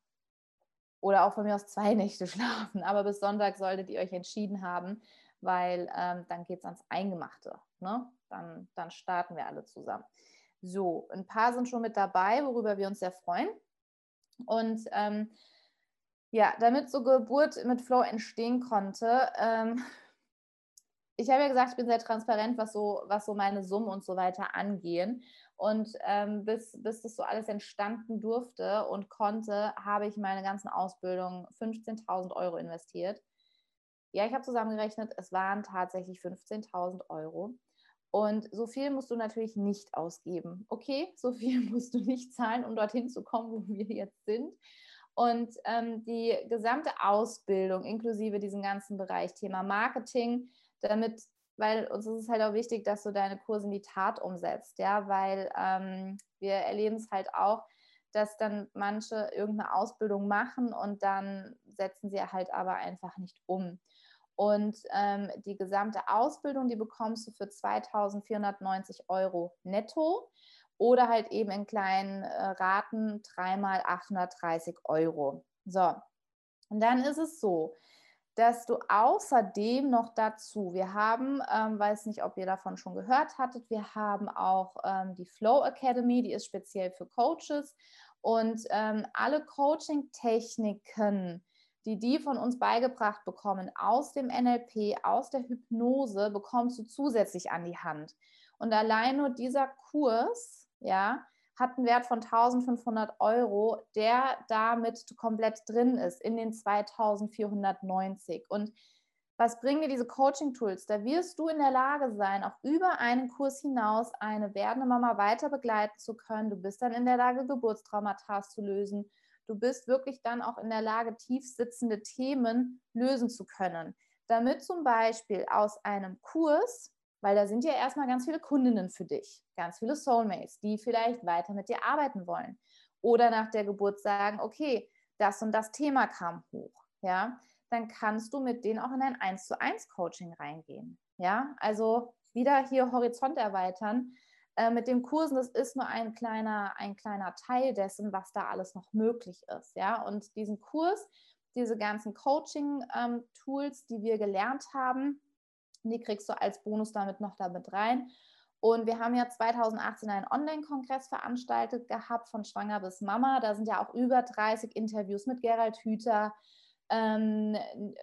Oder auch von mir aus zwei <laughs> Nächte schlafen. Aber bis Sonntag solltet ihr euch entschieden haben, weil ähm, dann geht es ans Eingemachte. Ne? Dann, dann starten wir alle zusammen. So, ein paar sind schon mit dabei, worüber wir uns sehr freuen. Und ähm, ja, damit so Geburt mit Flow entstehen konnte, ähm, <laughs> ich habe ja gesagt, ich bin sehr transparent, was so, was so meine Summen und so weiter angehen. Und ähm, bis, bis das so alles entstanden durfte und konnte, habe ich meine ganzen Ausbildungen 15.000 Euro investiert. Ja, ich habe zusammengerechnet, es waren tatsächlich 15.000 Euro. Und so viel musst du natürlich nicht ausgeben. Okay, so viel <laughs> musst du nicht zahlen, um dorthin zu kommen, wo wir jetzt sind. Und ähm, die gesamte Ausbildung, inklusive diesem ganzen Bereich Thema Marketing, damit, weil uns ist es halt auch wichtig, dass du deine Kurse in die Tat umsetzt, ja, weil ähm, wir erleben es halt auch, dass dann manche irgendeine Ausbildung machen und dann setzen sie halt aber einfach nicht um. Und ähm, die gesamte Ausbildung, die bekommst du für 2490 Euro netto oder halt eben in kleinen äh, Raten dreimal 830 Euro. So, und dann ist es so, dass du außerdem noch dazu, wir haben, ähm, weiß nicht, ob ihr davon schon gehört hattet, wir haben auch ähm, die Flow Academy, die ist speziell für Coaches und ähm, alle Coaching-Techniken, die die von uns beigebracht bekommen aus dem NLP, aus der Hypnose, bekommst du zusätzlich an die Hand. Und allein nur dieser Kurs, ja, hat einen Wert von 1500 Euro, der damit komplett drin ist in den 2490. Und was bringen dir diese Coaching-Tools? Da wirst du in der Lage sein, auch über einen Kurs hinaus eine werdende Mama weiter begleiten zu können. Du bist dann in der Lage, Geburtstraumata zu lösen. Du bist wirklich dann auch in der Lage, tief sitzende Themen lösen zu können. Damit zum Beispiel aus einem Kurs, weil da sind ja erstmal ganz viele Kundinnen für dich, ganz viele Soulmates, die vielleicht weiter mit dir arbeiten wollen. Oder nach der Geburt sagen, okay, das und das Thema kam hoch. Ja, dann kannst du mit denen auch in ein 1 zu 1 Coaching reingehen. Ja, also wieder hier Horizont erweitern. Äh, mit den Kursen, das ist nur ein kleiner, ein kleiner Teil dessen, was da alles noch möglich ist. Ja, und diesen Kurs, diese ganzen Coaching-Tools, ähm, die wir gelernt haben, die kriegst du als Bonus damit noch damit rein. Und wir haben ja 2018 einen Online-Kongress veranstaltet gehabt, von Schwanger bis Mama. Da sind ja auch über 30 Interviews mit Gerald Hüther, ähm,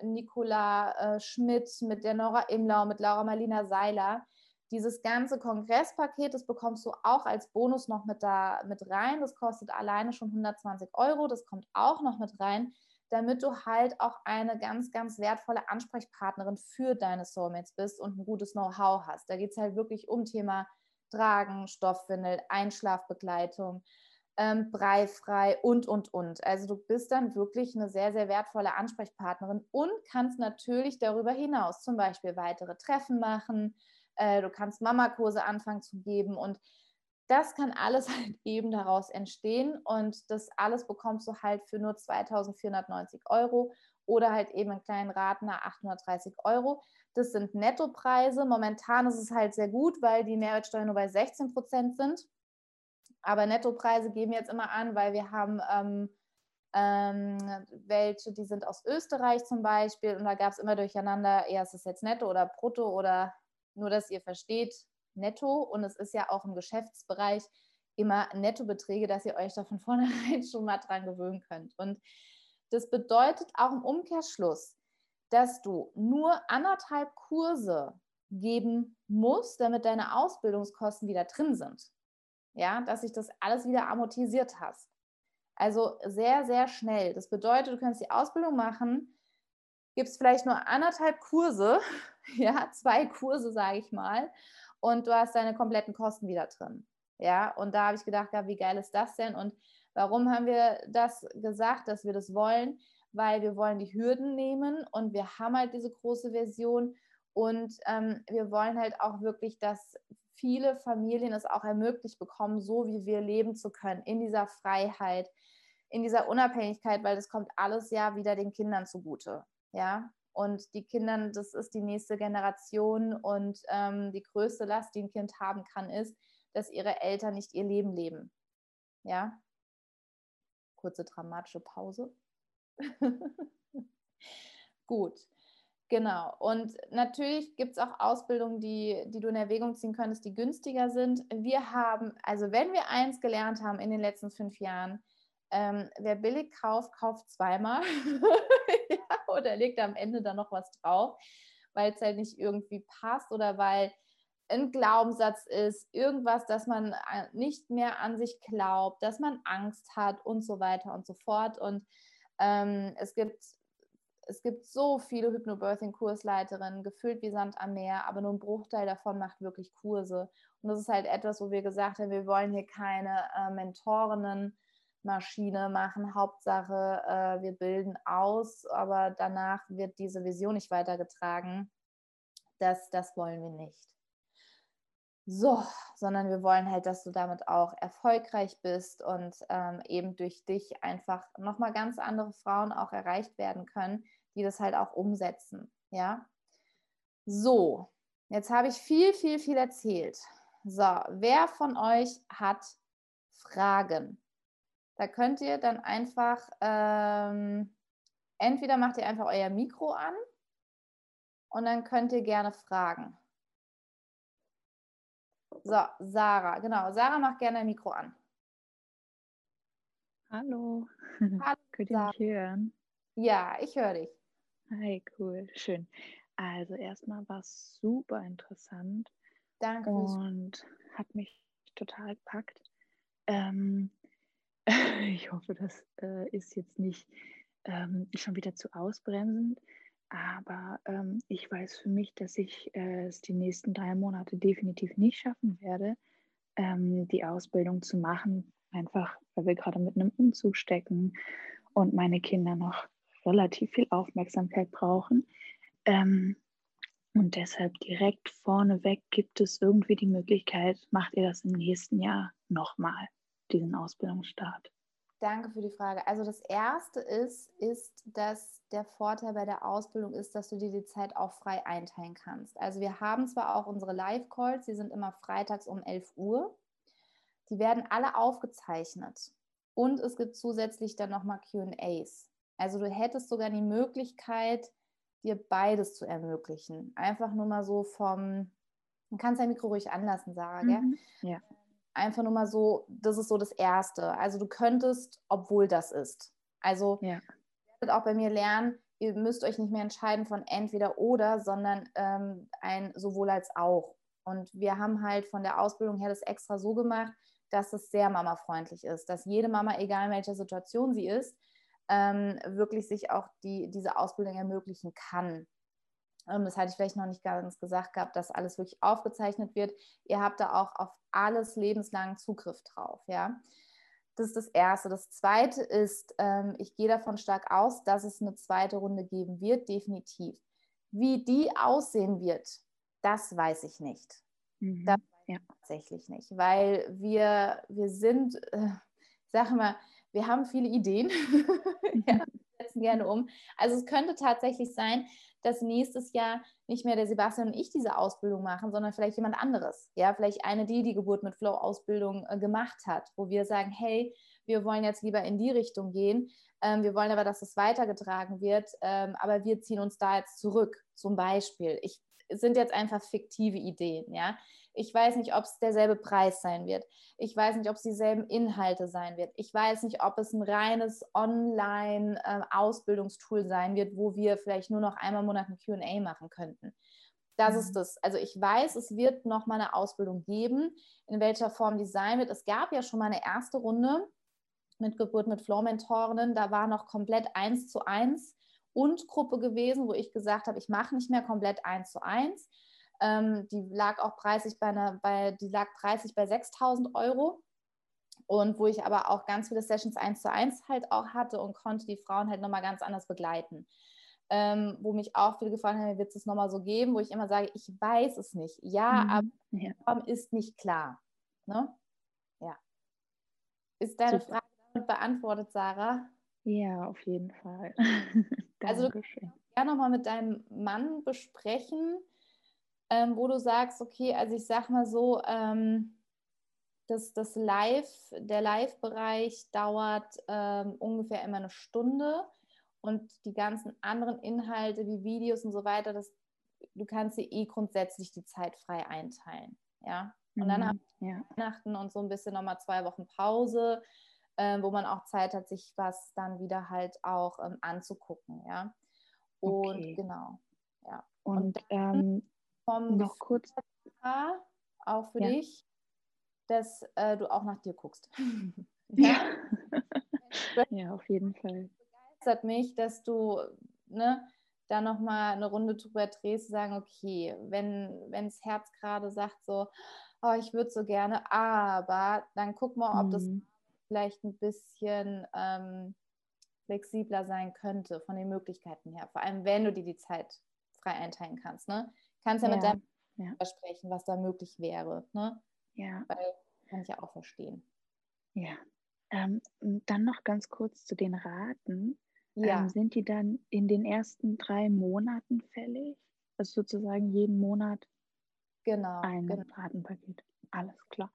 Nicola äh, Schmidt, mit der Nora Imlau, mit Laura Marlina Seiler. Dieses ganze Kongresspaket, das bekommst du auch als Bonus noch mit, da, mit rein. Das kostet alleine schon 120 Euro. Das kommt auch noch mit rein, damit du halt auch eine ganz, ganz wertvolle Ansprechpartnerin für deine Soulmates bist und ein gutes Know-how hast. Da geht es halt wirklich um Thema Tragen, Stoffwindel, Einschlafbegleitung, ähm, breifrei und, und, und. Also du bist dann wirklich eine sehr, sehr wertvolle Ansprechpartnerin und kannst natürlich darüber hinaus zum Beispiel weitere Treffen machen, äh, du kannst Mama-Kurse anfangen zu geben und das kann alles <laughs> halt eben daraus entstehen und das alles bekommst du halt für nur 2490 Euro oder halt eben in kleinen nach 830 Euro. Das sind Nettopreise. Momentan ist es halt sehr gut, weil die Mehrwertsteuer nur bei 16 Prozent sind. Aber Nettopreise geben wir jetzt immer an, weil wir haben ähm, ähm, welche, die sind aus Österreich zum Beispiel und da gab es immer durcheinander, ja, ist es jetzt netto oder brutto oder nur, dass ihr versteht, netto und es ist ja auch im Geschäftsbereich immer Nettobeträge, dass ihr euch da von <laughs> vornherein schon mal dran gewöhnen könnt. Und das bedeutet auch im Umkehrschluss, dass du nur anderthalb Kurse geben musst, damit deine Ausbildungskosten wieder drin sind. Ja, dass sich das alles wieder amortisiert hast. Also sehr, sehr schnell. Das bedeutet, du kannst die Ausbildung machen, gibst vielleicht nur anderthalb Kurse, <laughs> ja, zwei Kurse, sage ich mal, und du hast deine kompletten Kosten wieder drin. Ja, und da habe ich gedacht, ja, wie geil ist das denn? Und warum haben wir das gesagt, dass wir das wollen? Weil wir wollen die Hürden nehmen und wir haben halt diese große Version und ähm, wir wollen halt auch wirklich, dass viele Familien es auch ermöglicht bekommen, so wie wir leben zu können, in dieser Freiheit, in dieser Unabhängigkeit, weil das kommt alles ja wieder den Kindern zugute. Ja, und die Kinder, das ist die nächste Generation und ähm, die größte Last, die ein Kind haben kann, ist, dass ihre Eltern nicht ihr Leben leben. Ja, kurze dramatische Pause. <laughs> Gut. Genau. Und natürlich gibt es auch Ausbildungen, die, die du in Erwägung ziehen könntest, die günstiger sind. Wir haben, also wenn wir eins gelernt haben in den letzten fünf Jahren, ähm, wer billig kauft, kauft zweimal <laughs> ja, oder legt am Ende dann noch was drauf, weil es halt nicht irgendwie passt oder weil ein Glaubenssatz ist, irgendwas, dass man äh, nicht mehr an sich glaubt, dass man Angst hat und so weiter und so fort. Und ähm, es gibt es gibt so viele Hypnobirthing-Kursleiterinnen, gefühlt wie Sand am Meer, aber nur ein Bruchteil davon macht wirklich Kurse. Und das ist halt etwas, wo wir gesagt haben, wir wollen hier keine äh, Mentorinnen Maschine machen. Hauptsache, äh, wir bilden aus, aber danach wird diese Vision nicht weitergetragen. Das, das wollen wir nicht. So, sondern wir wollen halt, dass du damit auch erfolgreich bist und ähm, eben durch dich einfach nochmal ganz andere Frauen auch erreicht werden können, die das halt auch umsetzen. Ja, so, jetzt habe ich viel, viel, viel erzählt. So, wer von euch hat Fragen? Da könnt ihr dann einfach, ähm, entweder macht ihr einfach euer Mikro an und dann könnt ihr gerne fragen. So, Sarah, genau. Sarah macht gerne ein Mikro an. Hallo. Hallo <laughs> Könnt ihr mich hören? Ja, ich höre dich. Hi, cool, schön. Also erstmal war es super interessant. Danke. Und hat mich total gepackt. Ähm, <laughs> ich hoffe, das äh, ist jetzt nicht ähm, schon wieder zu ausbremsend. Aber ähm, ich weiß für mich, dass ich äh, es die nächsten drei Monate definitiv nicht schaffen werde, ähm, die Ausbildung zu machen. Einfach, weil wir gerade mit einem Umzug stecken und meine Kinder noch relativ viel Aufmerksamkeit brauchen. Ähm, und deshalb direkt vorneweg gibt es irgendwie die Möglichkeit, macht ihr das im nächsten Jahr nochmal, diesen Ausbildungsstart? Danke für die Frage. Also das erste ist, ist, dass der Vorteil bei der Ausbildung ist, dass du dir die Zeit auch frei einteilen kannst. Also wir haben zwar auch unsere Live-Calls, die sind immer freitags um 11 Uhr. Die werden alle aufgezeichnet. Und es gibt zusätzlich dann nochmal QAs. Also du hättest sogar die Möglichkeit, dir beides zu ermöglichen. Einfach nur mal so vom, man kann dein Mikro ruhig anlassen, Sarah, gell? Mhm, ja einfach nur mal so, das ist so das Erste. Also du könntest, obwohl das ist. Also ja. ihr werdet auch bei mir lernen, ihr müsst euch nicht mehr entscheiden von entweder oder, sondern ähm, ein sowohl als auch. Und wir haben halt von der Ausbildung her das extra so gemacht, dass es sehr mamafreundlich ist, dass jede Mama, egal in welcher Situation sie ist, ähm, wirklich sich auch die, diese Ausbildung ermöglichen kann. Ähm, das hatte ich vielleicht noch nicht ganz gesagt gehabt, dass alles wirklich aufgezeichnet wird. Ihr habt da auch auf alles lebenslangen Zugriff drauf, ja. Das ist das Erste. Das Zweite ist, ähm, ich gehe davon stark aus, dass es eine zweite Runde geben wird, definitiv. Wie die aussehen wird, das weiß ich nicht. Mhm. Das weiß ich ja. tatsächlich nicht, weil wir, wir sind, äh, ich sage mal, wir haben viele Ideen. <laughs> ja, <laughs> setzen gerne um. Also es könnte tatsächlich sein, dass nächstes Jahr nicht mehr der Sebastian und ich diese Ausbildung machen, sondern vielleicht jemand anderes. Ja, vielleicht eine, die die Geburt mit Flow-Ausbildung äh, gemacht hat, wo wir sagen, hey, wir wollen jetzt lieber in die Richtung gehen. Ähm, wir wollen aber, dass es weitergetragen wird, ähm, aber wir ziehen uns da jetzt zurück, zum Beispiel. Ich sind jetzt einfach fiktive Ideen, ja. Ich weiß nicht, ob es derselbe Preis sein wird. Ich weiß nicht, ob es dieselben Inhalte sein wird. Ich weiß nicht, ob es ein reines Online-Ausbildungstool ähm, sein wird, wo wir vielleicht nur noch einmal im Monat ein QA machen könnten. Das mhm. ist das. Also ich weiß, es wird noch mal eine Ausbildung geben, in welcher Form die sein wird. Es gab ja schon mal eine erste Runde mit Geburt mit Flow-Mentorinnen. Da war noch komplett eins zu eins und Gruppe gewesen, wo ich gesagt habe, ich mache nicht mehr komplett eins zu eins. Ähm, die lag auch preislich bei einer, bei, die lag preislich bei 6.000 Euro. Und wo ich aber auch ganz viele Sessions eins zu eins halt auch hatte und konnte die Frauen halt nochmal ganz anders begleiten. Ähm, wo mich auch viele gefragt haben, wird es nochmal so geben, wo ich immer sage, ich weiß es nicht. Ja, mhm. aber die Form ist nicht klar. Ne? Ja. Ist deine Super. Frage damit beantwortet, Sarah? Ja, auf jeden Fall. <laughs> also du kannst gerne nochmal mit deinem Mann besprechen, ähm, wo du sagst, okay, also ich sag mal so, ähm, das, das Live, der Live-Bereich dauert ähm, ungefähr immer eine Stunde und die ganzen anderen Inhalte wie Videos und so weiter, das, du kannst dir eh grundsätzlich die Zeit frei einteilen. Ja. Und dann mhm, haben wir ja. Weihnachten und so ein bisschen nochmal zwei Wochen Pause wo man auch Zeit hat, sich was dann wieder halt auch ähm, anzugucken, ja. Und okay. genau, ja. Und, Und ähm, noch kurz auch für ja. dich, dass äh, du auch nach dir guckst. <laughs> ja. <laughs> ja, auf jeden Fall. Begeistert mich, dass du ne, da nochmal eine Runde drüber drehst, sagen, okay, wenn, wenn das Herz gerade sagt so, oh, ich würde so gerne, aber dann guck mal, ob mhm. das vielleicht ein bisschen ähm, flexibler sein könnte von den Möglichkeiten her. Vor allem, wenn du dir die Zeit frei einteilen kannst. Ne? Kannst ja, ja mit deinem ja. sprechen, was da möglich wäre. Ne? Ja. Weil kann ich ja auch verstehen. Ja. Ähm, dann noch ganz kurz zu den Raten. Ja. Ähm, sind die dann in den ersten drei Monaten fällig? Also sozusagen jeden Monat genau, ein genau. Ratenpaket. Alles klar.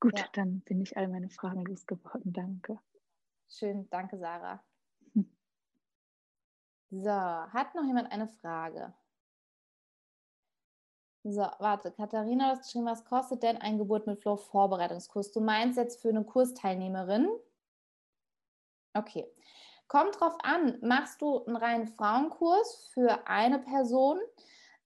Gut, Ja. dann bin ich all meine Fragen losgeworden. Danke. Schön, danke Sarah. So, hat noch jemand eine Frage? So, warte, Katharina hat geschrieben, was kostet denn ein Geburt mit Flow Vorbereitungskurs? Du meinst jetzt für eine Kursteilnehmerin? Okay. Kommt drauf an, machst du einen reinen Frauenkurs für eine Person?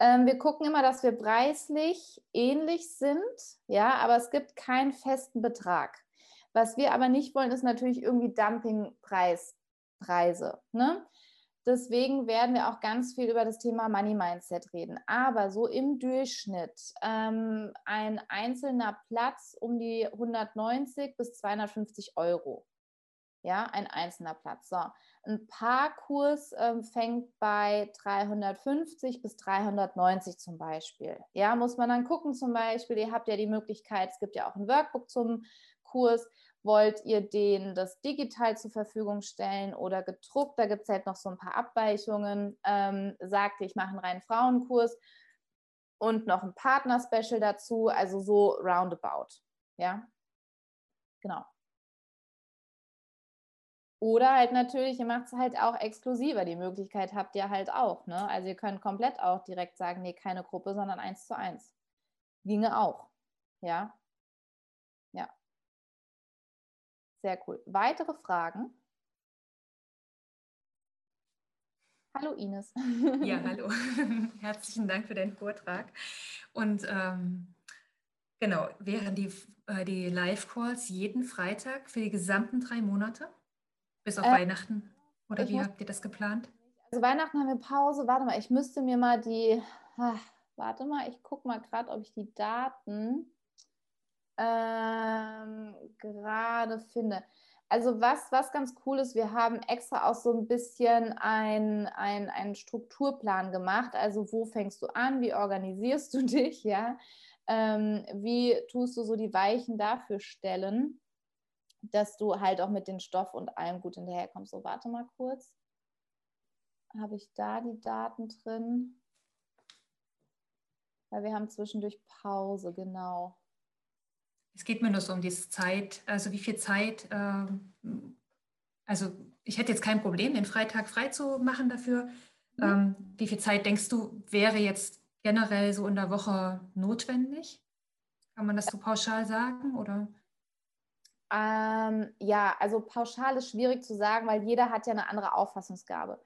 Ähm, wir gucken immer, dass wir preislich ähnlich sind, ja, aber es gibt keinen festen Betrag. Was wir aber nicht wollen, ist natürlich irgendwie Dumpingpreise. Ne? Deswegen werden wir auch ganz viel über das Thema Money Mindset reden. Aber so im Durchschnitt ähm, ein einzelner Platz um die 190 bis 250 Euro. Ja, ein einzelner Platz. So, ein Paarkurs ähm, fängt bei 350 bis 390 zum Beispiel. Ja, muss man dann gucken zum Beispiel, ihr habt ja die Möglichkeit, es gibt ja auch ein Workbook zum Kurs, wollt ihr den das digital zur Verfügung stellen oder gedruckt? Da gibt es halt noch so ein paar Abweichungen. Ähm, sagte, ich mache einen reinen Frauenkurs und noch ein Partner-Special dazu, also so roundabout. Ja, genau. Oder halt natürlich, ihr macht es halt auch exklusiver. Die Möglichkeit habt ihr halt auch. Ne? Also ihr könnt komplett auch direkt sagen, nee, keine Gruppe, sondern eins zu eins. Ginge auch. Ja. Ja. Sehr cool. Weitere Fragen? Hallo Ines. Ja, <laughs> hallo. <laughs> Herzlichen Dank für deinen Vortrag. Und ähm, genau, wären die, äh, die Live-Calls jeden Freitag für die gesamten drei Monate? Bis auf Äh, Weihnachten? Oder wie muss- habt ihr das geplant? Also Weihnachten haben wir Pause. Warte mal, ich müsste mir mal die. Ah, warte mal, ich gucke mal gerade, ob ich die Daten ähm, gerade finde. Also was, was ganz cool ist, wir haben extra auch so ein bisschen ein, ein, einen Strukturplan gemacht. Also wo fängst du an, wie organisierst du <laughs> dich, ja? Ähm, wie tust du so die Weichen dafür stellen, dass du halt auch mit den Stoff und allem gut hinterherkommst. So, warte mal kurz. Habe ich da die Daten drin? Weil wir haben zwischendurch Pause, genau. Es geht mir nur so um diese Zeit, also wie viel Zeit, ähm, also ich hätte jetzt kein Problem, den Freitag frei zu machen dafür. Mhm. Ähm, wie viel Zeit denkst du, wäre jetzt generell so in der Woche notwendig? Kann man das so pauschal sagen? Oder? Ähm, ja, also pauschal ist schwierig zu sagen, weil jeder hat ja eine andere Auffassungsgabe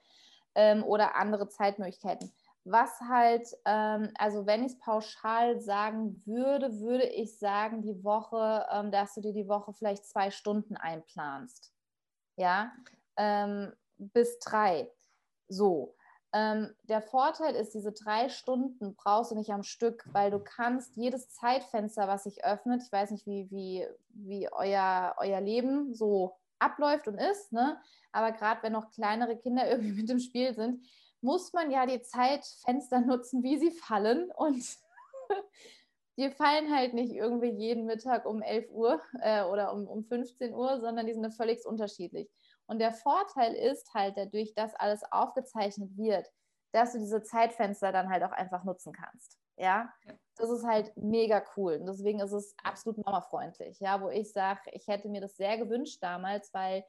ähm, oder andere Zeitmöglichkeiten. Was halt, ähm, also wenn ich es pauschal sagen würde, würde ich sagen, die Woche, ähm, dass du dir die Woche vielleicht zwei Stunden einplanst. Ja, ähm, bis drei. So. Ähm, der Vorteil ist, diese drei Stunden brauchst du nicht am Stück, weil du kannst jedes Zeitfenster, was sich öffnet, ich weiß nicht, wie, wie, wie euer, euer Leben so abläuft und ist, ne? aber gerade wenn noch kleinere Kinder <laughs> irgendwie mit im Spiel sind, muss man ja die Zeitfenster nutzen, wie sie fallen und <laughs> die fallen halt nicht irgendwie jeden Mittag um 11 Uhr äh, oder um, um 15 Uhr, sondern die sind völlig unterschiedlich. Und der Vorteil ist halt dadurch, dass alles aufgezeichnet wird, dass du diese Zeitfenster dann halt auch einfach nutzen kannst. Ja, das ist halt mega cool. Und deswegen ist es absolut mamafreundlich. Ja, wo ich sage, ich hätte mir das sehr gewünscht damals, weil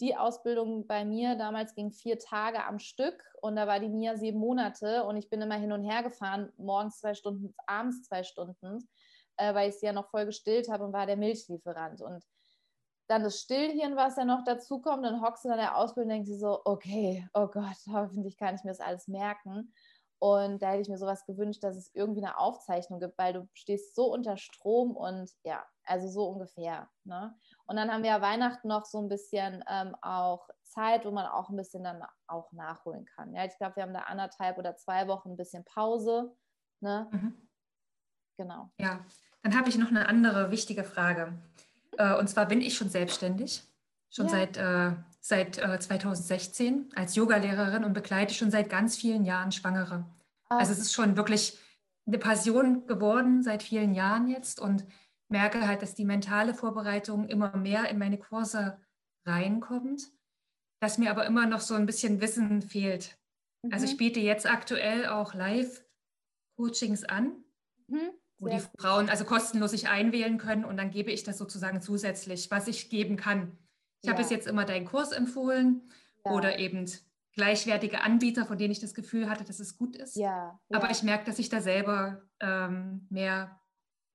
die Ausbildung bei mir damals ging vier Tage am Stück und da war die Mia sieben Monate und ich bin immer hin und her gefahren, morgens zwei Stunden, abends zwei Stunden, äh, weil ich sie ja noch voll gestillt habe und war der Milchlieferant. Und dann das Stillhirn, was ja noch dazu kommt, dann hockst du in der Ausbildung und denkst dir so, okay, oh Gott, <laughs> hoffentlich kann ich mir das alles merken. Und da hätte ich mir sowas gewünscht, dass es irgendwie eine Aufzeichnung gibt, weil du stehst so unter Strom und ja, also so ungefähr. Ne? Und dann haben wir ja Weihnachten noch so ein bisschen ähm, auch Zeit, wo man auch ein bisschen dann auch nachholen kann. Ja, ich glaube, wir haben da anderthalb oder zwei Wochen ein bisschen Pause. Ne? Mhm. Genau. Ja, dann habe ich noch eine andere wichtige Frage. Äh, und zwar bin ich schon selbstständig, schon ja. seit, äh, seit äh, 2016 als Yogalehrerin und begleite schon seit ganz vielen Jahren Schwangere. Ah. Also es ist schon wirklich eine Passion geworden seit vielen Jahren jetzt und merke halt, dass die mentale Vorbereitung immer mehr in meine Kurse reinkommt, dass mir aber immer noch so ein bisschen Wissen fehlt. Mhm. Also ich biete jetzt aktuell auch Live-Coachings an, mhm. Wo die Frauen also kostenlos sich einwählen können und dann gebe ich das sozusagen zusätzlich, was ich geben kann. Ich ja. habe bis jetzt immer deinen Kurs empfohlen ja. oder eben gleichwertige Anbieter, von denen ich das Gefühl hatte, dass es gut ist. Ja. Aber ich merke, dass ich da selber ähm, mehr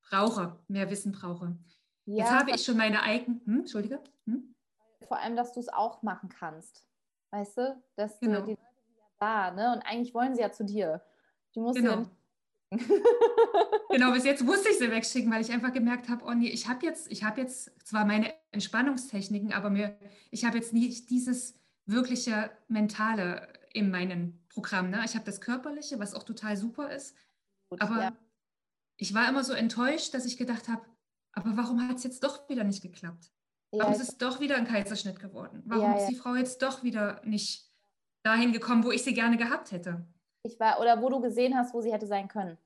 brauche, mehr Wissen brauche. Jetzt habe ich schon meine eigenen. Hm, Entschuldige. Hm? Vor allem, dass du es auch machen kannst. Weißt du? Dass genau. du, die Leute sind ja da, ne? Und eigentlich wollen sie ja zu dir. Du musst genau. ja genau, bis jetzt musste ich sie wegschicken, weil ich einfach gemerkt habe, oh nee, ich habe jetzt, ich habe jetzt zwar meine Entspannungstechniken, aber mir, ich habe jetzt nicht dieses wirkliche Mentale in meinem Programm. Ne? Ich habe das Körperliche, was auch total super ist. Gut, aber ja. ich war immer so enttäuscht, dass ich gedacht habe, aber warum hat es jetzt doch wieder nicht geklappt? Ja, warum ist es doch wieder ein Kaiserschnitt geworden? Warum ja, ist die Frau jetzt doch wieder nicht dahin gekommen, wo ich sie gerne gehabt hätte? Ich war, oder wo du gesehen hast, wo sie hätte sein können.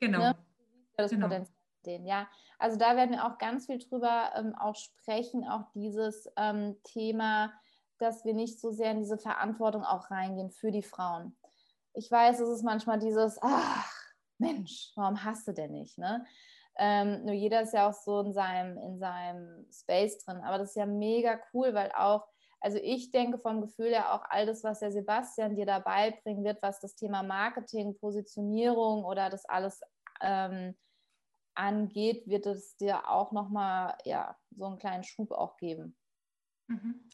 Genau. Ne? Das genau. Potenzial sehen, ja. Also da werden wir auch ganz viel drüber ähm, auch sprechen, auch dieses ähm, Thema dass wir nicht so sehr in diese Verantwortung auch reingehen für die Frauen. Ich weiß, es ist manchmal dieses, ach Mensch, warum hast du denn nicht? Ne? Ähm, nur jeder ist ja auch so in seinem, in seinem Space drin. Aber das ist ja mega cool, weil auch, also ich denke vom Gefühl her auch all das, was der Sebastian dir dabei bringen wird, was das Thema Marketing, Positionierung oder das alles ähm, angeht, wird es dir auch nochmal ja, so einen kleinen Schub auch geben. Mhm.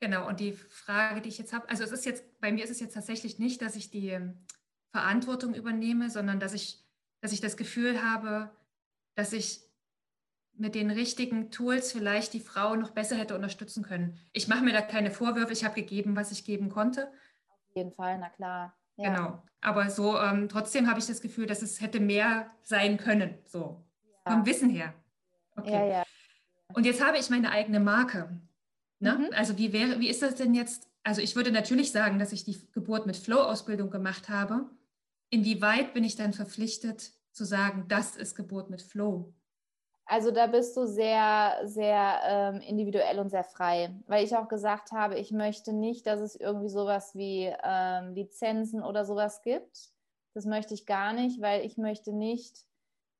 Genau, und die Frage, die ich jetzt habe, also es ist jetzt, bei mir ist es jetzt tatsächlich nicht, dass ich die Verantwortung übernehme, sondern dass ich, dass ich das Gefühl habe, dass ich mit den richtigen Tools vielleicht die Frau noch besser hätte unterstützen können. Ich mache mir da keine Vorwürfe, ich habe gegeben, was ich geben konnte. Auf jeden Fall, na klar. Ja. Genau. Aber so ähm, trotzdem habe ich das Gefühl, dass es hätte mehr sein können, so ja. vom Wissen her. Okay. Ja, ja. Und jetzt habe ich meine eigene Marke. Ne? Mhm. Also wie wäre, wie ist das denn jetzt? Also ich würde natürlich sagen, dass ich die Geburt mit Flow-Ausbildung gemacht habe. Inwieweit bin ich dann verpflichtet zu sagen, das ist Geburt mit Flow? Also da bist du sehr, sehr ähm, individuell und sehr frei, weil ich auch gesagt habe, ich möchte nicht, dass es irgendwie sowas wie ähm, Lizenzen oder sowas gibt. Das möchte ich gar nicht, weil ich möchte nicht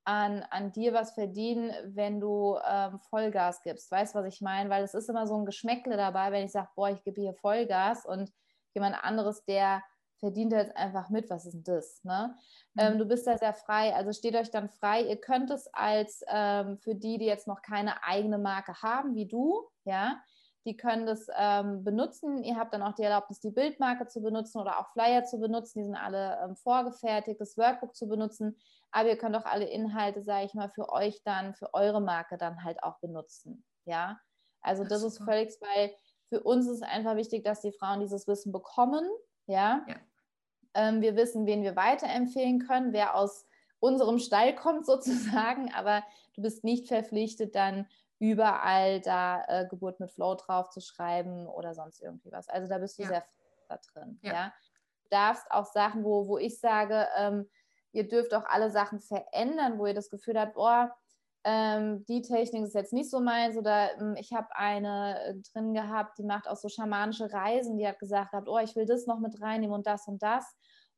an, an dir was verdienen, wenn du ähm, Vollgas gibst. Weißt du, was ich meine? Weil es ist immer so ein Geschmäckle dabei, wenn ich sage, boah, ich gebe hier Vollgas und jemand anderes, der verdient jetzt einfach mit, was ist denn das? Ne? Mhm. Ähm, du bist da sehr frei, also steht euch dann frei. Ihr könnt es als ähm, für die, die jetzt noch keine eigene Marke haben, wie du, ja, die können das ähm, benutzen. Ihr habt dann auch die Erlaubnis, die Bildmarke zu benutzen oder auch Flyer zu benutzen. Die sind alle ähm, vorgefertigt, das Workbook zu benutzen. Aber ihr könnt auch alle Inhalte, sage ich mal, für euch dann, für eure Marke dann halt auch benutzen. Ja, also das, das ist völlig, weil für uns ist es einfach wichtig, dass die Frauen dieses Wissen bekommen. Ja, ja. Ähm, wir wissen, wen wir weiterempfehlen können, wer aus unserem Stall kommt <laughs> sozusagen, aber du bist nicht verpflichtet, dann überall da äh, Geburt mit Flow drauf zu schreiben oder sonst irgendwie was. Also da bist du ja. sehr da drin. Ja. ja. Du darfst auch Sachen, wo, wo ich sage, ähm, ihr dürft auch alle Sachen verändern, wo ihr das Gefühl habt, boah, ähm, die Technik ist jetzt nicht so meins oder ähm, ich habe eine äh, drin gehabt, die macht auch so schamanische Reisen, die hat gesagt gehabt, oh, ich will das noch mit reinnehmen und das und das.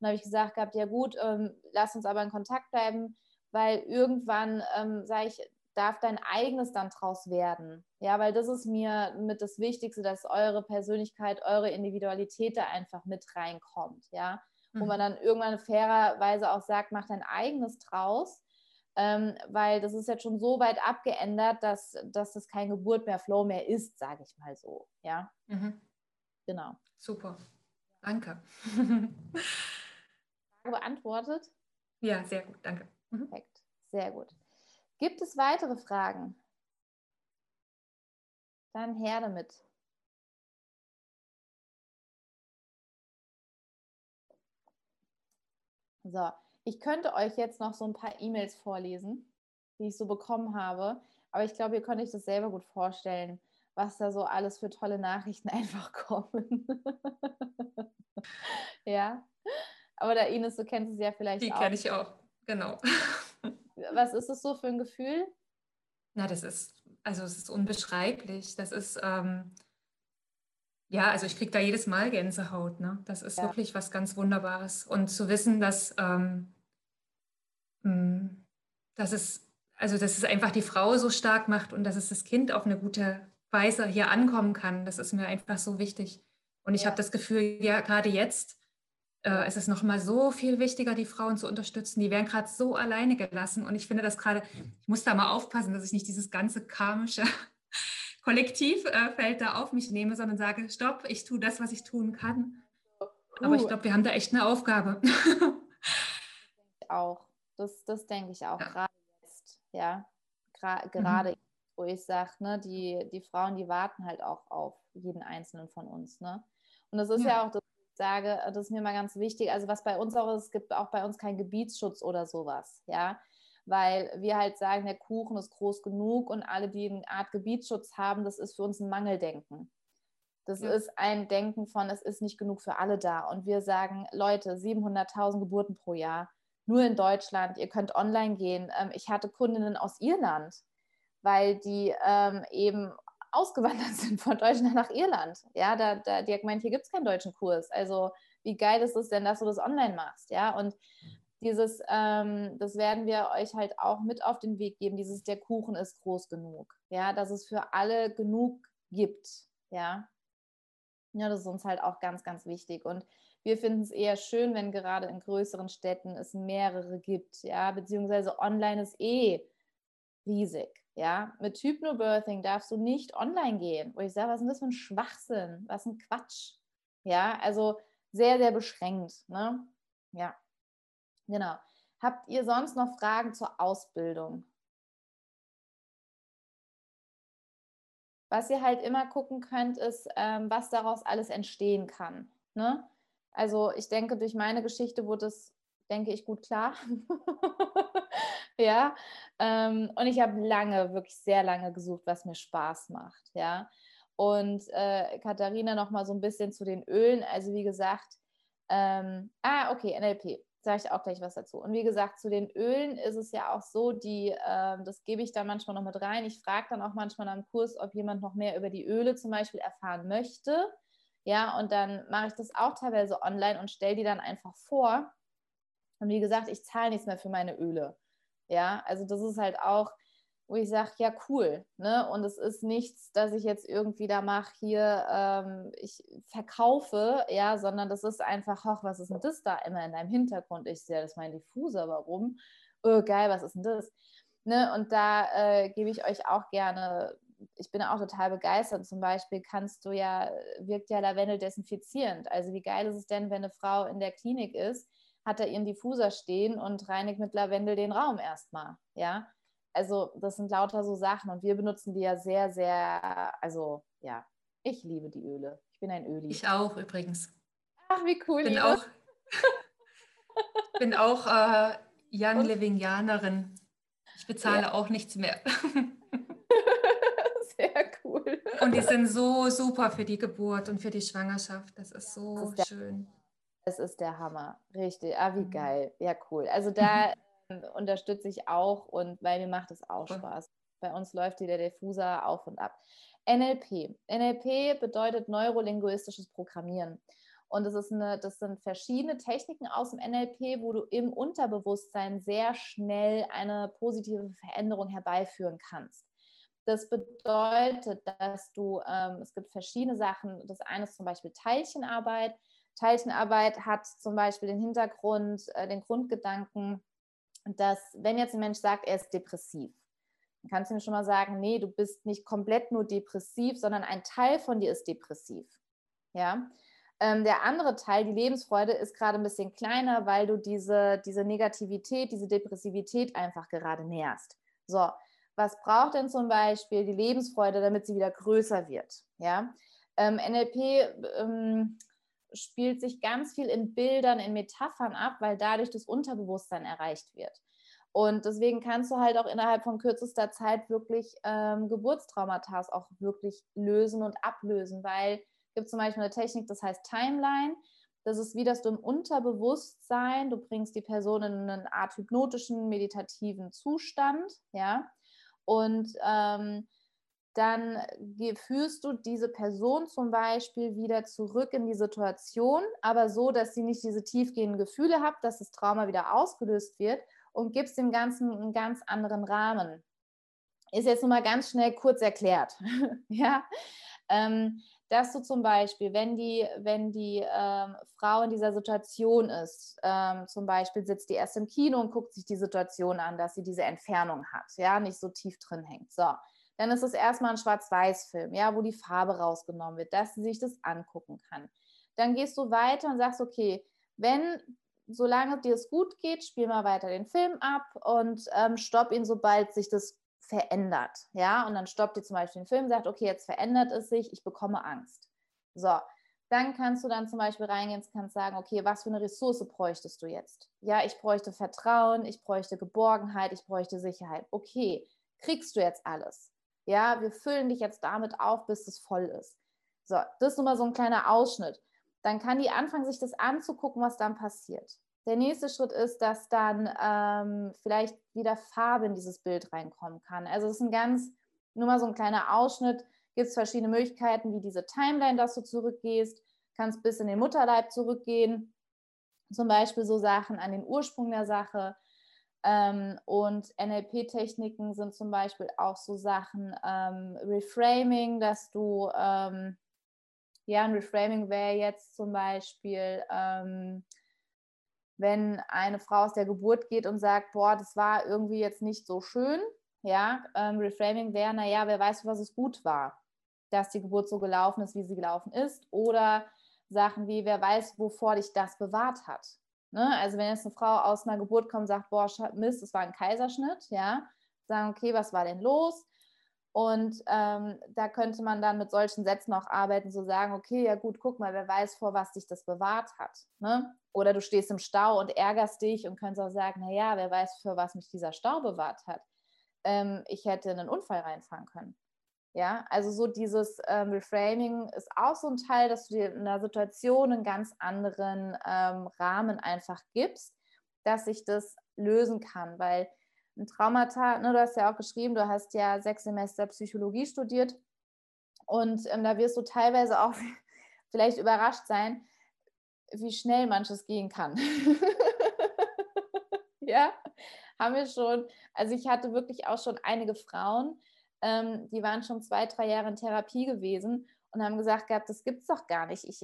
Und habe ich gesagt gehabt, ja gut, ähm, lass uns aber in Kontakt bleiben, weil irgendwann, ähm, sage ich, darf dein eigenes dann draus werden. Ja, weil das ist mir mit das Wichtigste, dass eure Persönlichkeit, eure Individualität da einfach mit reinkommt. Ja, mhm. wo man mhm. dann irgendwann fairerweise auch sagt, mach dein eigenes draus. Ähm, weil das ist jetzt schon so weit abgeändert, dass, dass das kein Geburt mehr Flow mehr ist, sage ich mal so. Ja, mhm. genau. Super. Danke. Frage beantwortet? Ja, sehr gut, danke. Mhm. Perfekt, sehr gut. Gibt es weitere Fragen? Dann her damit. So, ich könnte euch jetzt noch so ein paar E-Mails vorlesen, die ich so bekommen habe, Aber ich glaube, ihr könnt euch das selber gut vorstellen, was da so alles für tolle Nachrichten <laughs> einfach kommen. ja. Aber da Ines, du kennst es ja vielleicht Die auch. Die kenne ich auch, genau. <laughs> Was ist es so für ein Gefühl? Na, das ist, also es ist unbeschreiblich. Das ist, ähm, ja, also ich kriege da jedes Mal Gänsehaut. Ne? Das ist ja. wirklich was ganz Wunderbares. Und zu wissen, dass, ähm, hm, dass es, also dass es einfach die Frau so stark macht und dass es das Kind auf eine gute Weise hier ankommen kann, das ist mir einfach so wichtig. Und ich ja. habe das Gefühl, ja, gerade jetzt äh, ist es nochmal so viel wichtiger, die Frauen zu unterstützen. Die werden gerade so alleine gelassen. Und ich finde das gerade, ich muss da mal aufpassen, dass ich nicht dieses ganze karmische <laughs> Kollektivfeld äh, da auf mich nehme, sondern sage, stopp, ich tue das, was ich tun kann. Aber ich glaube, wir haben da echt eine Aufgabe. <laughs> auch. Das, das denke ich auch, ja. gerade jetzt, ja. Gra gerade, mhm. wo ich sage, ne, die, die Frauen, die warten halt auch auf jeden Einzelnen von uns. Ne? Und das ist ja, ja auch das, ich sage, das ist mir mal ganz wichtig. Also was bei uns auch ist, es gibt auch bei uns keinen Gebietsschutz oder sowas, ja weil wir halt sagen, der Kuchen ist groß genug und alle, die eine Art Gebietsschutz haben, das ist für uns ein Mangeldenken. Das ja. ist ein Denken von, es ist nicht genug für alle da. Und wir sagen, Leute, 700.000 Geburten pro Jahr, nur in Deutschland, ihr könnt online gehen. Ähm, ich hatte Kundinnen aus Irland, weil die ähm, eben ausgewandert <laughs> sind von Deutschland nach Irland. Ja, da, da, die hat gemeint, hier gibt es keinen deutschen Kurs. Also wie geil ist es denn, dass du das online machst? Ja, und dieses, ähm, das werden wir euch halt auch mit auf den Weg geben, dieses, der Kuchen ist groß genug, ja, dass es für alle genug gibt, ja. Ja, das ist uns halt auch ganz, ganz wichtig und wir finden es eher schön, wenn gerade in größeren Städten es mehrere gibt, ja, beziehungsweise online ist eh riesig, ja. Mit Hypnobirthing darfst du nicht online gehen, wo ich sage, was ist denn das für ein Schwachsinn, was ein Quatsch, ja, also sehr, sehr beschränkt, ne, ja. Genau. Habt ihr sonst noch Fragen zur Ausbildung? Was ihr halt immer gucken könnt, ist, ähm, was daraus alles entstehen kann. Ne? Also ich denke, durch meine Geschichte wurde es, denke ich, gut klar. <laughs> ja. Ähm, und ich habe lange, wirklich sehr lange gesucht, was mir Spaß macht. Ja. Und äh, Katharina noch mal so ein bisschen zu den Ölen. Also wie gesagt, ähm, ah, okay, NLP sage ich auch gleich was dazu. Und wie gesagt, zu den Ölen ist es ja auch so, die, äh, das gebe ich da manchmal noch mit rein. Ich frage dann auch manchmal am Kurs, ob jemand noch mehr über die Öle zum Beispiel erfahren möchte. Ja, und dann mache ich das auch teilweise online und stelle die dann einfach vor. Und wie gesagt, ich zahle nichts mehr für meine Öle. Ja, also das ist halt auch, wo ich sage, ja, cool. Ne? Und es ist nichts, dass ich jetzt irgendwie da mache, hier, ähm, ich verkaufe, ja, sondern das ist einfach, ach, was ist denn das da immer in deinem Hintergrund? Ich sehe, das ist mein Diffuser, warum? Oh, geil, was ist denn das? Ne? Und da äh, gebe ich euch auch gerne, ich bin auch total begeistert. Zum Beispiel kannst du ja, wirkt ja Lavendel desinfizierend. Also wie geil ist es denn, wenn eine Frau in der Klinik ist, hat er ihren Diffuser stehen und reinigt mit Lavendel den Raum erstmal, ja? also das sind lauter so Sachen und wir benutzen die ja sehr, sehr, also ja, ich liebe die Öle. Ich bin ein Öli. Ich auch übrigens. Ach, wie cool. Bin auch, <laughs> bin auch äh, Young Livingianerin. Ich bezahle ja. auch nichts mehr. <laughs> cool. Und die sind so super für die Geburt und für die Schwangerschaft. Das ist so das ist der, schön. Es ist der Hammer. Richtig. Ah, wie mhm. geil. Ja, cool. Also <laughs> da unterstütze ich auch und weil mir macht es auch Spaß. Bei uns läuft hier der Diffuser auf und ab. NLP. NLP bedeutet neurolinguistisches Programmieren. Und das, ist eine, das sind verschiedene Techniken aus dem NLP, wo du im Unterbewusstsein sehr schnell eine positive Veränderung herbeiführen kannst. Das bedeutet, dass du, ähm, es gibt verschiedene Sachen. Das eine ist zum Beispiel Teilchenarbeit. Teilchenarbeit hat zum Beispiel den Hintergrund, äh, den Grundgedanken, dass wenn jetzt ein Mensch sagt, er ist depressiv, dann kannst du ihm schon mal sagen, nee, du bist nicht komplett nur depressiv, sondern ein Teil von dir ist depressiv. Ja. Ähm, der andere Teil, die Lebensfreude, ist gerade ein bisschen kleiner, weil du diese, diese Negativität, diese Depressivität einfach gerade nährst. So, was braucht denn zum Beispiel die Lebensfreude, damit sie wieder größer wird? Ja. Ähm, NLP ähm, spielt sich ganz viel in Bildern, in Metaphern ab, weil dadurch das Unterbewusstsein erreicht wird. Und deswegen kannst du halt auch innerhalb von kürzester Zeit wirklich ähm, Geburtstraumata auch wirklich lösen und ablösen, weil es gibt zum Beispiel eine Technik, das heißt Timeline. Das ist wie, dass du im Unterbewusstsein, du bringst die Person in eine Art hypnotischen, meditativen Zustand, ja, und ähm, dann führst du diese Person zum Beispiel wieder zurück in die Situation, aber so, dass sie nicht diese tiefgehenden Gefühle hat, dass das Trauma wieder ausgelöst wird und gibst dem Ganzen einen ganz anderen Rahmen. Ist jetzt nur mal ganz schnell kurz erklärt. <laughs> ja, ähm, dass du zum Beispiel, wenn die, wenn die ähm, Frau in dieser Situation ist, ähm, zum Beispiel sitzt die erst im Kino und guckt sich die Situation an, dass sie diese Entfernung hat, ja, nicht so tief drin hängt. So, dann ist es erstmal ein Schwarz-Weiß-Film, ja, wo die Farbe rausgenommen wird, dass sie sich das angucken kann. Dann gehst du weiter und sagst, okay, wenn, solange dir es gut geht, spiel mal weiter den Film ab und ähm, stopp ihn, sobald sich das verändert. Ja, und dann stoppt ihr zum Beispiel den Film, sagt, okay, jetzt verändert es sich, ich bekomme Angst. So, dann kannst du dann zum Beispiel reingehen und kannst sagen, okay, was für eine Ressource bräuchtest du jetzt? Ja, ich bräuchte Vertrauen, ich bräuchte Geborgenheit, ich bräuchte Sicherheit. Okay, kriegst du jetzt alles? Ja, wir füllen dich jetzt damit auf, bis es voll ist. So, das ist nur mal so ein kleiner Ausschnitt. Dann kann die anfangen, sich das anzugucken, was dann passiert. Der nächste Schritt ist, dass dann ähm, vielleicht wieder Farbe in dieses Bild reinkommen kann. Also es ist ein ganz, nur mal so ein kleiner Ausschnitt, gibt es verschiedene Möglichkeiten, wie diese Timeline, dass du zurückgehst, kannst bis in den Mutterleib zurückgehen, zum Beispiel so Sachen an den Ursprung der Sache. Ähm, und NLP-Techniken sind zum Beispiel auch so Sachen ähm, Reframing, dass du, ähm, ja, ein Reframing wäre jetzt zum Beispiel, ähm, wenn eine Frau aus der Geburt geht und sagt, boah, das war irgendwie jetzt nicht so schön, ja, ähm, Reframing wäre, naja, wer weiß, was es gut war, dass die Geburt so gelaufen ist, wie sie gelaufen ist, oder Sachen wie, wer weiß, wovor dich das bewahrt hat. Ne? Also wenn jetzt eine Frau aus einer Geburt kommt und sagt, boah, Mist, es war ein Kaiserschnitt, ja, sagen, okay, was war denn los? Und ähm, da könnte man dann mit solchen Sätzen auch arbeiten, so sagen, okay, ja gut, guck mal, wer weiß, vor was dich das bewahrt hat. Ne? Oder du stehst im Stau und ärgerst dich und könntest auch sagen, naja, wer weiß, für was mich dieser Stau bewahrt hat. Ähm, ich hätte in einen Unfall reinfahren können. Ja, also so dieses ähm, Reframing ist auch so ein Teil, dass du dir in einer Situation einen ganz anderen ähm, Rahmen einfach gibst, dass sich das lösen kann, weil ein Traumata, ne, du hast ja auch geschrieben, du hast ja sechs Semester Psychologie studiert und ähm, da wirst du teilweise auch <laughs> vielleicht überrascht sein, wie schnell manches gehen kann. <laughs> ja, haben wir schon. Also ich hatte wirklich auch schon einige Frauen, ähm, die waren schon zwei, drei Jahre in Therapie gewesen und haben gesagt gehabt, das es doch gar nicht. Ich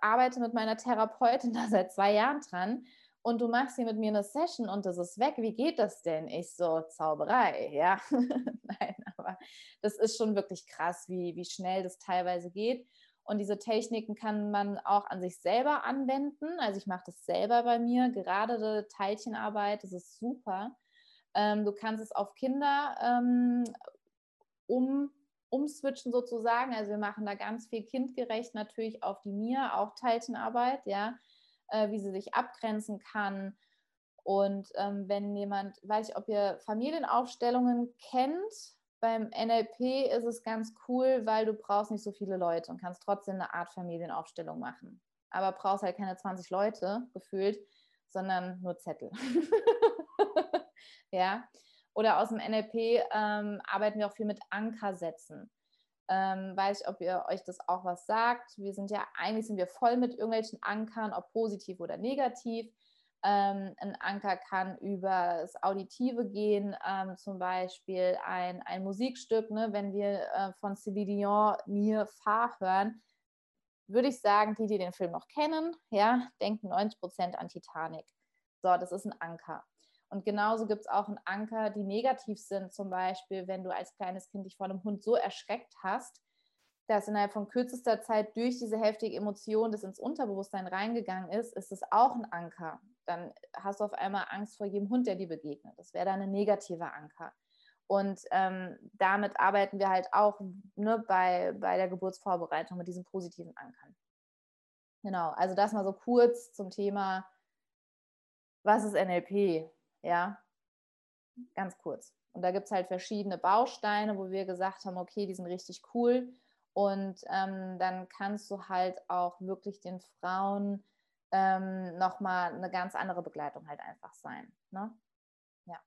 arbeite mit meiner Therapeutin <laughs> da seit zwei Jahren dran und du machst hier mit mir eine Session und das ist weg. Wie geht das denn? Ich so, Zauberei, ja. <laughs> Nein, aber das ist schon wirklich krass, wie, wie schnell das teilweise geht. Und diese Techniken kann man auch an sich selber anwenden. Also ich mache das selber bei mir, gerade Teilchenarbeit, das ist super. Ähm, du kannst es auf Kinder ähm, um, umswitchen sozusagen. Also wir machen da ganz viel kindgerecht natürlich auf die Mir, auch Teilchenarbeit, ja, äh, wie sie sich abgrenzen kann. Und ähm, wenn jemand, weiß ich, ob ihr Familienaufstellungen kennt, beim NLP ist es ganz cool, weil du brauchst nicht so viele Leute und kannst trotzdem eine Art Familienaufstellung machen. Aber brauchst halt keine 20 Leute gefühlt, sondern nur Zettel. <laughs> ja. Oder aus dem NLP ähm, arbeiten wir auch viel mit Ankersätzen. Ähm, weiß ich, ob ihr euch das auch was sagt. Wir sind ja, eigentlich sind wir voll mit irgendwelchen Ankern, ob positiv oder negativ. Ähm, ein Anker kann über das Auditive gehen, ähm, zum Beispiel ein, ein Musikstück, ne, wenn wir äh, von Celine Dion Mir Fahr hören, würde ich sagen, die, die den Film noch kennen, ja, denken 90 Prozent an Titanic. So, das ist ein Anker. Und genauso gibt es auch einen Anker, die negativ sind, zum Beispiel, wenn du als kleines Kind dich vor einem Hund so erschreckt hast, dass innerhalb von kürzester Zeit durch diese heftige Emotion, das ins Unterbewusstsein reingegangen ist, ist es auch ein Anker. Dann hast du auf einmal Angst vor jedem Hund, der dir begegnet. Das wäre dann ein negativer Anker. Und ähm, damit arbeiten wir halt auch ne, bei, bei der Geburtsvorbereitung mit diesen positiven Ankern. Genau, also das mal so kurz zum Thema, was ist NLP? Ja. Ganz kurz. Und da gibt es halt verschiedene Bausteine, wo wir gesagt haben, okay, die sind richtig cool. Und ähm, dann kannst du halt auch wirklich den Frauen ähm, nochmal eine ganz andere Begleitung halt einfach sein. Ne? Ja,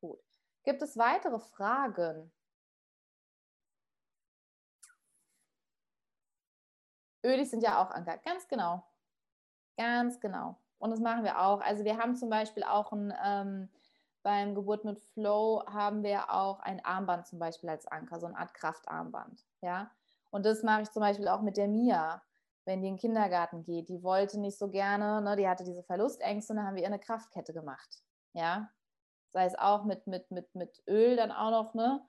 gut. Gibt es weitere Fragen? Ölis sind ja auch Anker, ganz genau. Ganz genau. Und das machen wir auch. Also wir haben zum Beispiel auch ein, ähm, beim Geburt mit Flow haben wir auch ein Armband zum Beispiel als Anker, so eine Art Kraftarmband. Ja. Und das mache ich zum Beispiel auch mit der Mia, wenn die in den Kindergarten geht. Die wollte nicht so gerne, ne, die hatte diese Verlustängste und dann haben wir ihr eine Kraftkette gemacht. Ja. Sei es auch mit, mit, mit, mit Öl dann auch noch, ne?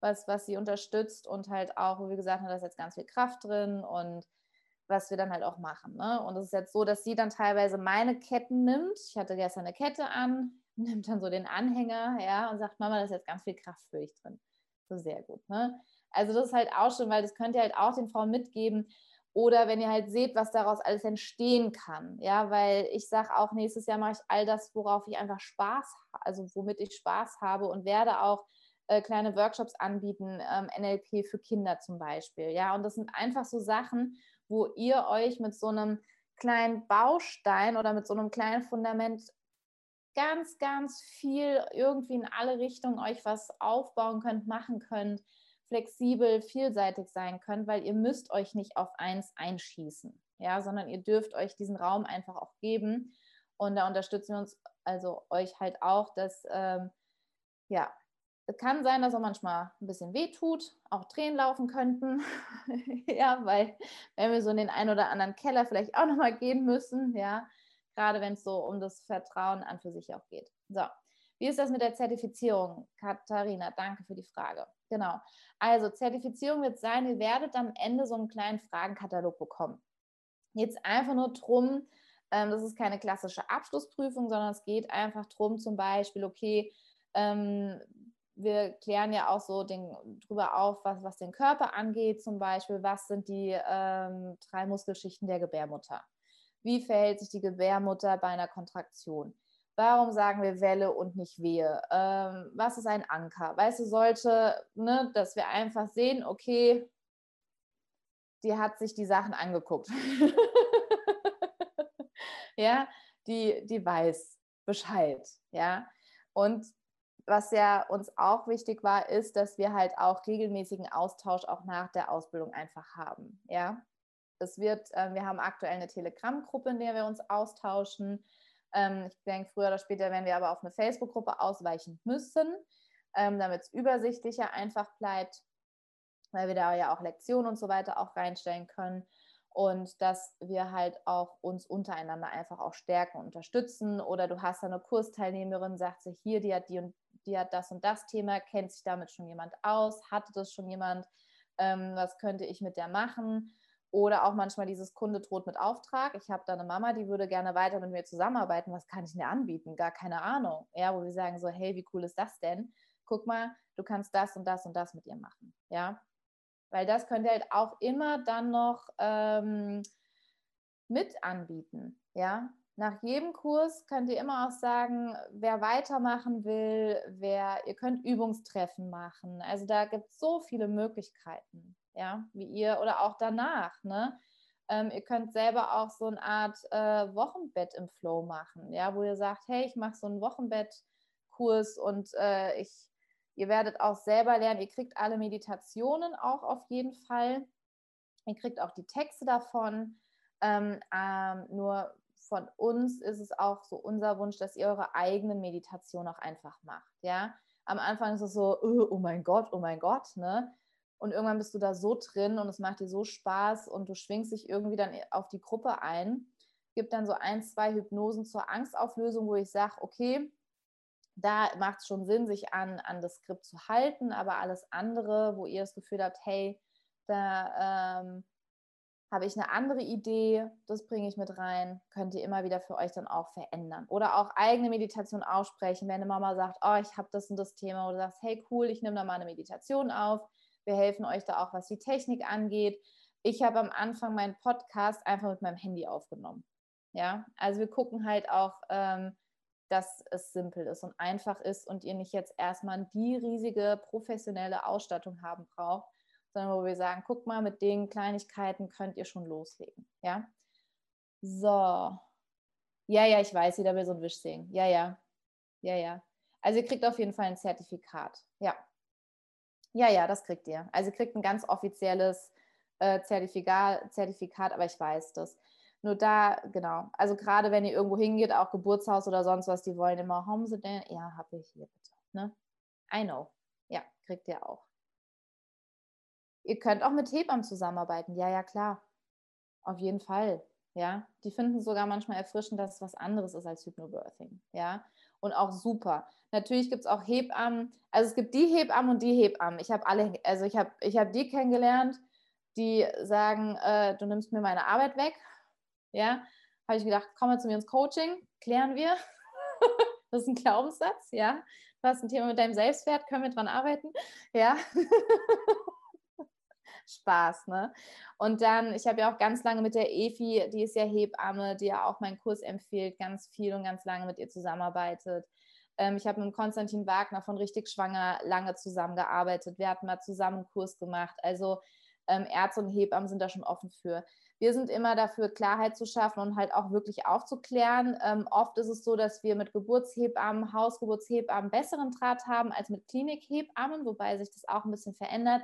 Was, was sie unterstützt und halt auch, wir gesagt da ist jetzt ganz viel Kraft drin und was wir dann halt auch machen. Ne? Und es ist jetzt so, dass sie dann teilweise meine Ketten nimmt. Ich hatte gestern eine Kette an, <laughs> nimmt dann so den Anhänger, ja, und sagt, Mama, da ist jetzt ganz viel Kraft für dich drin. So sehr gut. Ne? Also das ist halt auch schon, weil das könnt ihr halt auch den Frauen mitgeben. Oder wenn ihr halt seht, was daraus alles entstehen kann. Ja, weil ich sage auch, nächstes Jahr mache ich all das, worauf ich einfach Spaß, also womit ich Spaß habe und werde auch äh, kleine Workshops anbieten, ähm, NLP für Kinder zum Beispiel. Ja, und das sind einfach so Sachen, wo ihr euch mit so einem kleinen Baustein oder mit so einem kleinen Fundament ganz, ganz viel irgendwie in alle Richtungen euch was aufbauen könnt, machen könnt, flexibel, vielseitig sein könnt, weil ihr müsst euch nicht auf eins einschießen, ja, sondern ihr dürft euch diesen Raum einfach auch geben. Und da unterstützen wir uns also euch halt auch, dass ähm, ja, es kann sein, dass auch manchmal ein bisschen weh tut, auch Tränen laufen könnten. <laughs> ja, weil wenn wir so in den einen oder anderen Keller vielleicht auch nochmal gehen müssen, ja, gerade wenn es so um das Vertrauen an für sich auch geht. So, wie ist das mit der Zertifizierung? Katharina, danke für die Frage. Genau. Also Zertifizierung wird sein, ihr werdet am Ende so einen kleinen Fragenkatalog bekommen. Jetzt einfach nur drum, ähm, das ist keine klassische Abschlussprüfung, sondern es geht einfach drum, zum Beispiel, okay, ähm, wir klären ja auch so den, drüber auf, was, was den Körper angeht, zum Beispiel, was sind die ähm, drei Muskelschichten der Gebärmutter? Wie verhält sich die Gebärmutter bei einer Kontraktion? Warum sagen wir Welle und nicht Wehe? Ähm, was ist ein Anker? Weißt du, sollte, ne, dass wir einfach sehen, okay, die hat sich die Sachen angeguckt. <laughs> ja, die, die weiß Bescheid. Ja, und was ja uns auch wichtig war, ist, dass wir halt auch regelmäßigen Austausch auch nach der Ausbildung einfach haben. Ja, es wird, äh, wir haben aktuell eine Telegram-Gruppe, in der wir uns austauschen. Ähm, ich denke, früher oder später werden wir aber auf eine Facebook-Gruppe ausweichen müssen, ähm, damit es übersichtlicher einfach bleibt, weil wir da ja auch Lektionen und so weiter auch reinstellen können und dass wir halt auch uns untereinander einfach auch stärken unterstützen. Oder du hast eine Kursteilnehmerin, sagt sie hier, die hat die und die hat das und das Thema, kennt sich damit schon jemand aus, hatte das schon jemand, ähm, was könnte ich mit der machen? Oder auch manchmal dieses Kunde droht mit Auftrag. Ich habe da eine Mama, die würde gerne weiter mit mir zusammenarbeiten. Was kann ich denn anbieten? Gar keine Ahnung. Ja, wo wir sagen so, hey, wie cool ist das denn? Guck mal, du kannst das und das und das mit ihr machen. Ja, weil das könnt ihr halt auch immer dann noch ähm, mit anbieten. Ja, nach jedem Kurs könnt ihr immer auch sagen, wer weitermachen will, wer, ihr könnt Übungstreffen machen. Also da gibt es so viele Möglichkeiten, ja, wie ihr oder auch danach, ne? Ähm, ihr könnt selber auch so eine Art äh, Wochenbett im Flow machen, ja, wo ihr sagt, hey, ich mache so einen Wochenbettkurs und äh, ich, ihr werdet auch selber lernen, ihr kriegt alle Meditationen auch auf jeden Fall. Ihr kriegt auch die Texte davon. Ähm, ähm, nur von uns ist es auch so unser Wunsch, dass ihr eure eigene Meditation auch einfach macht. Ja, am Anfang ist es so, oh, oh mein Gott, oh mein Gott, ne? Und irgendwann bist du da so drin und es macht dir so Spaß und du schwingst dich irgendwie dann auf die Gruppe ein. Gibt dann so ein, zwei Hypnosen zur Angstauflösung, wo ich sage, okay, da macht es schon Sinn, sich an, an das Skript zu halten, aber alles andere, wo ihr das Gefühl habt, hey, da ähm, habe ich eine andere Idee, das bringe ich mit rein, könnt ihr immer wieder für euch dann auch verändern. Oder auch eigene Meditation aussprechen, wenn eine Mama sagt, oh, ich habe das und das Thema, oder sagst, hey cool, ich nehme da mal eine Meditation auf, wir helfen euch da auch, was die Technik angeht. Ich habe am Anfang meinen Podcast einfach mit meinem Handy aufgenommen. Ja, also wir gucken halt auch, ähm, dass es simpel ist und einfach ist und ihr nicht jetzt erstmal die riesige professionelle Ausstattung haben braucht, sondern wo wir sagen, guck mal, mit den Kleinigkeiten könnt ihr schon loslegen. Ja. So. Ja, ja, ich weiß, jeder will so ein Wisch sehen. Ja, ja. Ja, ja. Also ihr kriegt auf jeden Fall ein Zertifikat. Ja. Ja, ja, das kriegt ihr. Also ihr kriegt ein ganz offizielles äh, Zertifikat, Zertifikat, aber ich weiß das. Nur da, genau. Also gerade wenn ihr irgendwo hingeht, auch Geburtshaus oder sonst was, die wollen immer, denn? Ja, habe ich hier bitte. Ne? I know. Ja, kriegt ihr auch. Ihr könnt auch mit Hebammen zusammenarbeiten. Ja, ja, klar. Auf jeden Fall. Ja, die finden sogar manchmal erfrischend, dass es was anderes ist als Hypnobirthing. Ja, und auch super. Natürlich gibt es auch Hebammen. Also es gibt die Hebammen und die Hebammen. Ich habe alle, also ich habe ich hab die kennengelernt, die sagen, äh, du nimmst mir meine Arbeit weg ja, habe ich gedacht, komm mal zu mir ins Coaching, klären wir. <laughs> das ist ein Glaubenssatz, ja. Du hast ein Thema mit deinem Selbstwert, können wir dran arbeiten, ja. <laughs> Spaß, ne? Und dann, ich habe ja auch ganz lange mit der Efi, die ist ja Hebamme, die ja auch meinen Kurs empfiehlt, ganz viel und ganz lange mit ihr zusammenarbeitet. Ähm, ich habe mit Konstantin Wagner von Richtig Schwanger lange zusammengearbeitet. Wir hatten mal zusammen einen Kurs gemacht. Also ähm, Ärzte und Hebammen sind da schon offen für wir sind immer dafür, Klarheit zu schaffen und halt auch wirklich aufzuklären. Ähm, oft ist es so, dass wir mit Geburtshebammen, Hausgeburtshebammen besseren Draht haben als mit Klinikhebammen, wobei sich das auch ein bisschen verändert,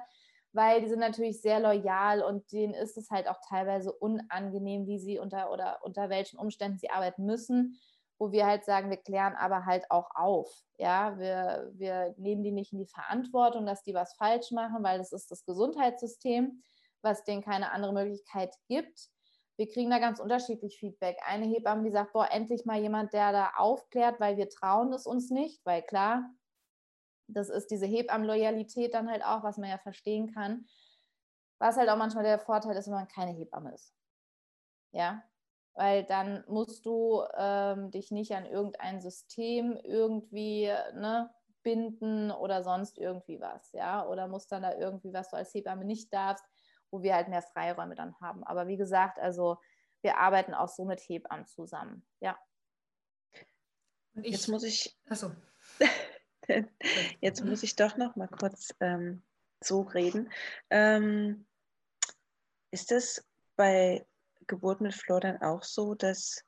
weil die sind natürlich sehr loyal und denen ist es halt auch teilweise unangenehm, wie sie unter oder unter welchen Umständen sie arbeiten müssen wo wir halt sagen, wir klären aber halt auch auf. Ja, wir, wir nehmen die nicht in die Verantwortung, dass die was falsch machen, weil das ist das Gesundheitssystem was denen keine andere Möglichkeit gibt. Wir kriegen da ganz unterschiedlich Feedback. Eine Hebamme, die sagt, boah, endlich mal jemand, der da aufklärt, weil wir trauen es uns nicht, weil klar, das ist diese Hebammenloyalität dann halt auch, was man ja verstehen kann. Was halt auch manchmal der Vorteil ist, wenn man keine Hebamme ist. Ja, weil dann musst du ähm, dich nicht an irgendein System irgendwie ne, binden oder sonst irgendwie was, ja, oder musst dann da irgendwie, was du als Hebamme nicht darfst, wo wir halt mehr Freiräume dann haben. Aber wie gesagt, also wir arbeiten auch so mit Hebammen zusammen. Ja. Ich, jetzt muss ich. Achso. <laughs> <laughs> jetzt muss ich doch noch mal kurz ähm, so reden. Ähm, ist es bei Geburt mit Flor dann auch so, dass,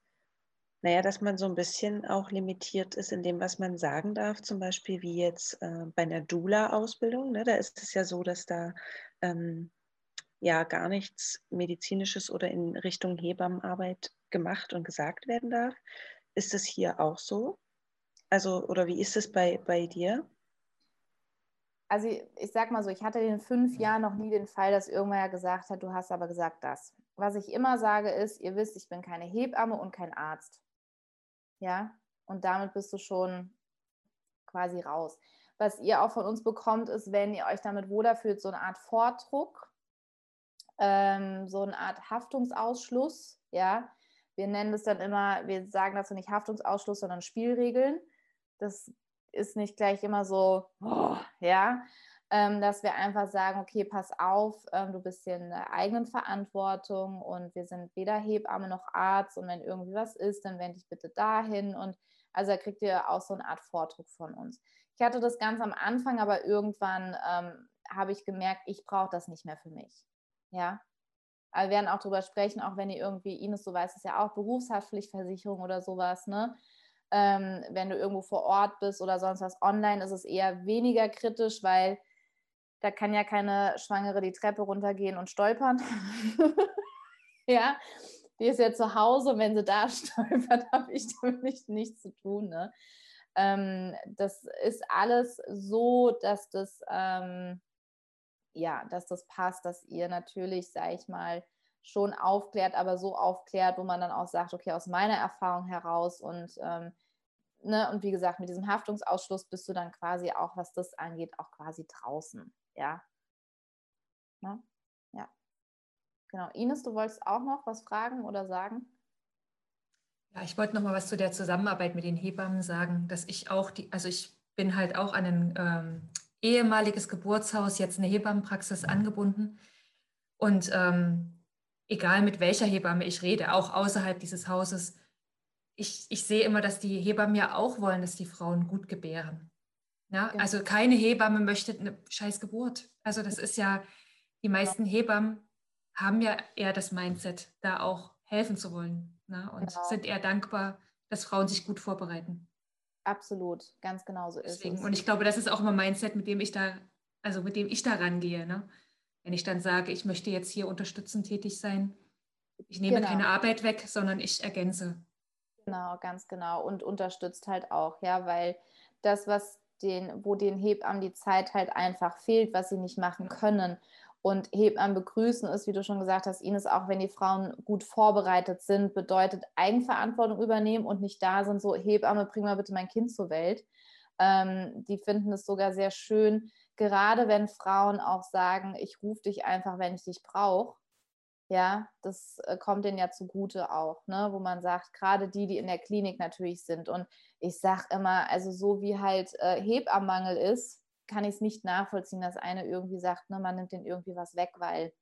naja, dass man so ein bisschen auch limitiert ist in dem, was man sagen darf, zum Beispiel wie jetzt äh, bei einer Dula-Ausbildung. Ne? Da ist es ja so, dass da ähm, ja gar nichts Medizinisches oder in Richtung Hebammenarbeit gemacht und gesagt werden darf. Ist es hier auch so? Also, oder wie ist es bei, bei dir? Also ich sag mal so, ich hatte in fünf Jahren noch nie den Fall, dass irgendwer gesagt hat, du hast aber gesagt das. Was ich immer sage ist, ihr wisst, ich bin keine Hebamme und kein Arzt. Ja, und damit bist du schon quasi raus. Was ihr auch von uns bekommt, ist, wenn ihr euch damit wohler fühlt, so eine Art Vordruck ähm, so eine Art Haftungsausschluss. Ja, wir nennen das dann immer, wir sagen dazu nicht Haftungsausschluss, sondern Spielregeln. Das ist nicht gleich immer so, oh, ja, ähm, dass wir einfach sagen, okay, pass auf, ähm, du bist hier in der eigenen Verantwortung und wir sind weder Hebamme noch Arzt und wenn irgendwie was ist, dann wende dich bitte dahin und also da kriegt ihr auch so eine Art Vordruck von uns. Ich hatte das ganz am Anfang, aber irgendwann ähm, habe ich gemerkt, ich brauche das nicht mehr für mich. Ja. Aber wir werden auch darüber sprechen, auch wenn ihr irgendwie, Ines, so weiß es ja auch, Berufshaftpflichtversicherung oder sowas, ne? Ähm, wenn du irgendwo vor Ort bist oder sonst was online, ist es eher weniger kritisch, weil da kann ja keine Schwangere die Treppe runtergehen und stolpern. <laughs> ja, die ist ja zu Hause und wenn sie da <laughs> stolpert, habe ich damit nicht, nichts zu tun. Ne? Ähm, das ist alles so, dass das ähm, ja, dass das passt, dass ihr natürlich, sage ich mal, schon aufklärt, aber so aufklärt, wo man dann auch sagt, okay, aus meiner Erfahrung heraus und ähm, ne, und wie gesagt, mit diesem Haftungsausschluss bist du dann quasi auch, was das angeht, auch quasi draußen, ja. Ne? Ja. Genau. Ines, du wolltest auch noch was fragen oder sagen? Ja, ich wollte noch mal was zu der Zusammenarbeit mit den Hebammen sagen, dass ich auch die, also ich bin halt auch an den ähm, ehemaliges Geburtshaus, jetzt eine Hebammenpraxis angebunden. Und ähm, egal mit welcher Hebamme ich rede, auch außerhalb dieses Hauses, ich, ich sehe immer, dass die Hebammen ja auch wollen, dass die Frauen gut gebären. Ja, genau. Also keine Hebamme möchte eine scheiß Geburt. Also das ist ja, die meisten. Hebammen haben ja eher das Mindset, da auch helfen zu wollen. Ne? Und genau. sind eher dankbar, dass Frauen sich gut vorbereiten. Absolut, ganz genau so ist es. Und ich glaube, das ist auch immer Mindset, mit dem ich da, also mit dem ich da rangehe. Ne? Wenn ich dann sage, ich möchte jetzt hier unterstützend tätig sein, ich nehme genau. keine Arbeit weg, sondern ich ergänze. Genau, ganz genau. Und unterstützt halt auch, ja, weil das, was den, wo den Hebammen die Zeit halt einfach fehlt, was sie nicht machen können. Und Hebammen begrüßen ist, wie du schon gesagt hast, Ines, auch wenn die Frauen gut vorbereitet sind, bedeutet Eigenverantwortung übernehmen und nicht da sind, so Hebamme, bring mal bitte mein Kind zur Welt. Ähm, die finden es sogar sehr schön, gerade wenn Frauen auch sagen, ich rufe dich einfach, wenn ich dich brauche. Ja, das äh, kommt denen ja zugute auch, ne? wo man sagt, gerade die, die in der Klinik natürlich sind. Und ich sage immer, also so wie halt äh, Hebammenmangel ist, kann ich es nicht nachvollziehen, dass eine irgendwie sagt, ne, man nimmt den irgendwie was weg, weil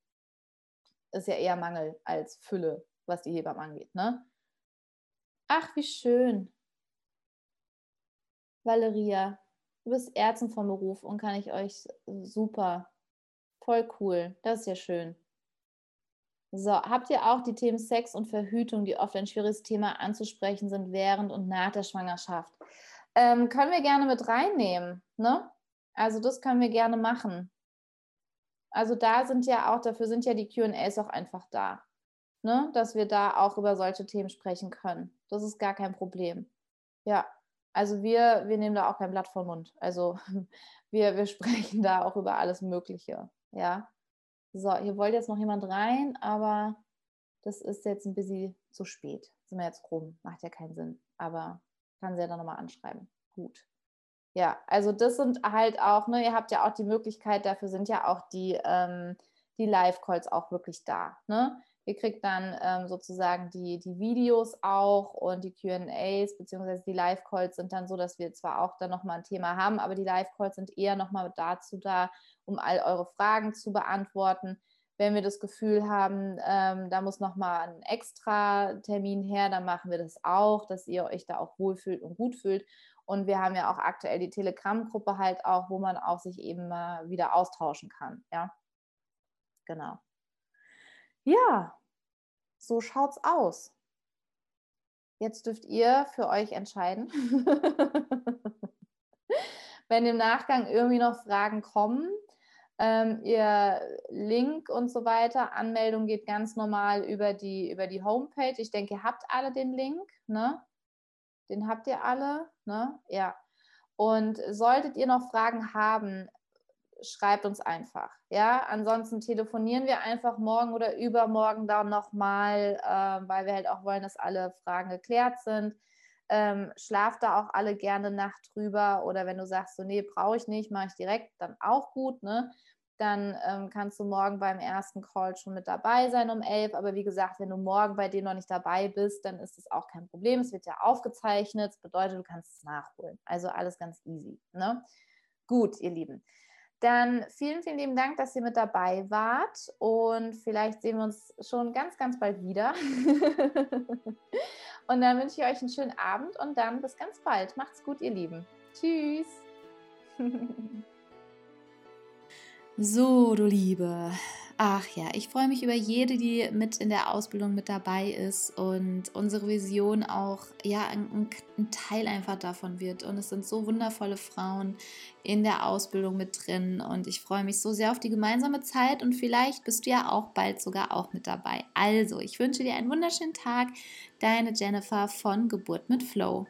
es ja eher Mangel als Fülle, was die Hebammen angeht. Ne? Ach, wie schön. Valeria, du bist Ärztin vom Beruf und kann ich euch super, voll cool, das ist ja schön. So, habt ihr auch die Themen Sex und Verhütung, die oft ein schwieriges Thema anzusprechen sind während und nach der Schwangerschaft? Ähm, können wir gerne mit reinnehmen. Ne? Also das können wir gerne machen. Also da sind ja auch, dafür sind ja die QAs auch einfach da. Ne? Dass wir da auch über solche Themen sprechen können. Das ist gar kein Problem. Ja, also wir, wir nehmen da auch kein Blatt vor Mund. Also <laughs> wir, wir sprechen da auch über alles Mögliche. Ja. So, hier wollte jetzt noch jemand rein, aber das ist jetzt ein bisschen zu spät. Sind wir jetzt rum. Macht ja keinen Sinn. Aber kann sie ja dann nochmal anschreiben. Gut. Ja, also das sind halt auch, ne, ihr habt ja auch die Möglichkeit, dafür sind ja auch die, ähm, die Live-Calls auch wirklich da. Ne? Ihr kriegt dann ähm, sozusagen die, die Videos auch und die QAs, beziehungsweise die Live-Calls sind dann so, dass wir zwar auch dann nochmal ein Thema haben, aber die Live-Calls sind eher nochmal dazu da, um all eure Fragen zu beantworten. Wenn wir das Gefühl haben, ähm, da muss nochmal ein extra Termin her, dann machen wir das auch, dass ihr euch da auch wohlfühlt und gut fühlt. Und wir haben ja auch aktuell die Telegram-Gruppe halt auch, wo man auch sich eben mal wieder austauschen kann. Ja, genau. Ja, so schaut's aus. Jetzt dürft ihr für euch entscheiden. <laughs> Wenn im Nachgang irgendwie noch Fragen kommen, ähm, ihr Link und so weiter, Anmeldung geht ganz normal über die, über die Homepage. Ich denke, ihr habt alle den Link, ne? Den habt ihr alle, ne? Ja. Und solltet ihr noch Fragen haben, schreibt uns einfach. Ja, ansonsten telefonieren wir einfach morgen oder übermorgen dann nochmal, äh, weil wir halt auch wollen, dass alle Fragen geklärt sind. Ähm, schlaft da auch alle gerne Nacht drüber oder wenn du sagst, so nee, brauche ich nicht, mache ich direkt, dann auch gut, ne? Dann ähm, kannst du morgen beim ersten Call schon mit dabei sein um elf. Aber wie gesagt, wenn du morgen bei denen noch nicht dabei bist, dann ist es auch kein Problem. Es wird ja aufgezeichnet. Das bedeutet, du kannst es nachholen. Also alles ganz easy. Ne? Gut, ihr Lieben. Dann vielen, vielen lieben Dank, dass ihr mit dabei wart und vielleicht sehen wir uns schon ganz, ganz bald wieder. <laughs> und dann wünsche ich euch einen schönen Abend und dann bis ganz bald. Macht's gut, ihr Lieben. Tschüss. <laughs> so, du Liebe. Ach ja, ich freue mich über jede, die mit in der Ausbildung mit dabei ist und unsere Vision auch ja ein, ein, Teil einfach davon wird. Und es sind so wundervolle Frauen in der Ausbildung mit drin und ich freue mich so sehr auf die gemeinsame Zeit und vielleicht bist du ja auch bald sogar auch mit dabei. Also, ich wünsche dir einen wunderschönen Tag. Deine Jennifer von Geburt mit Flow.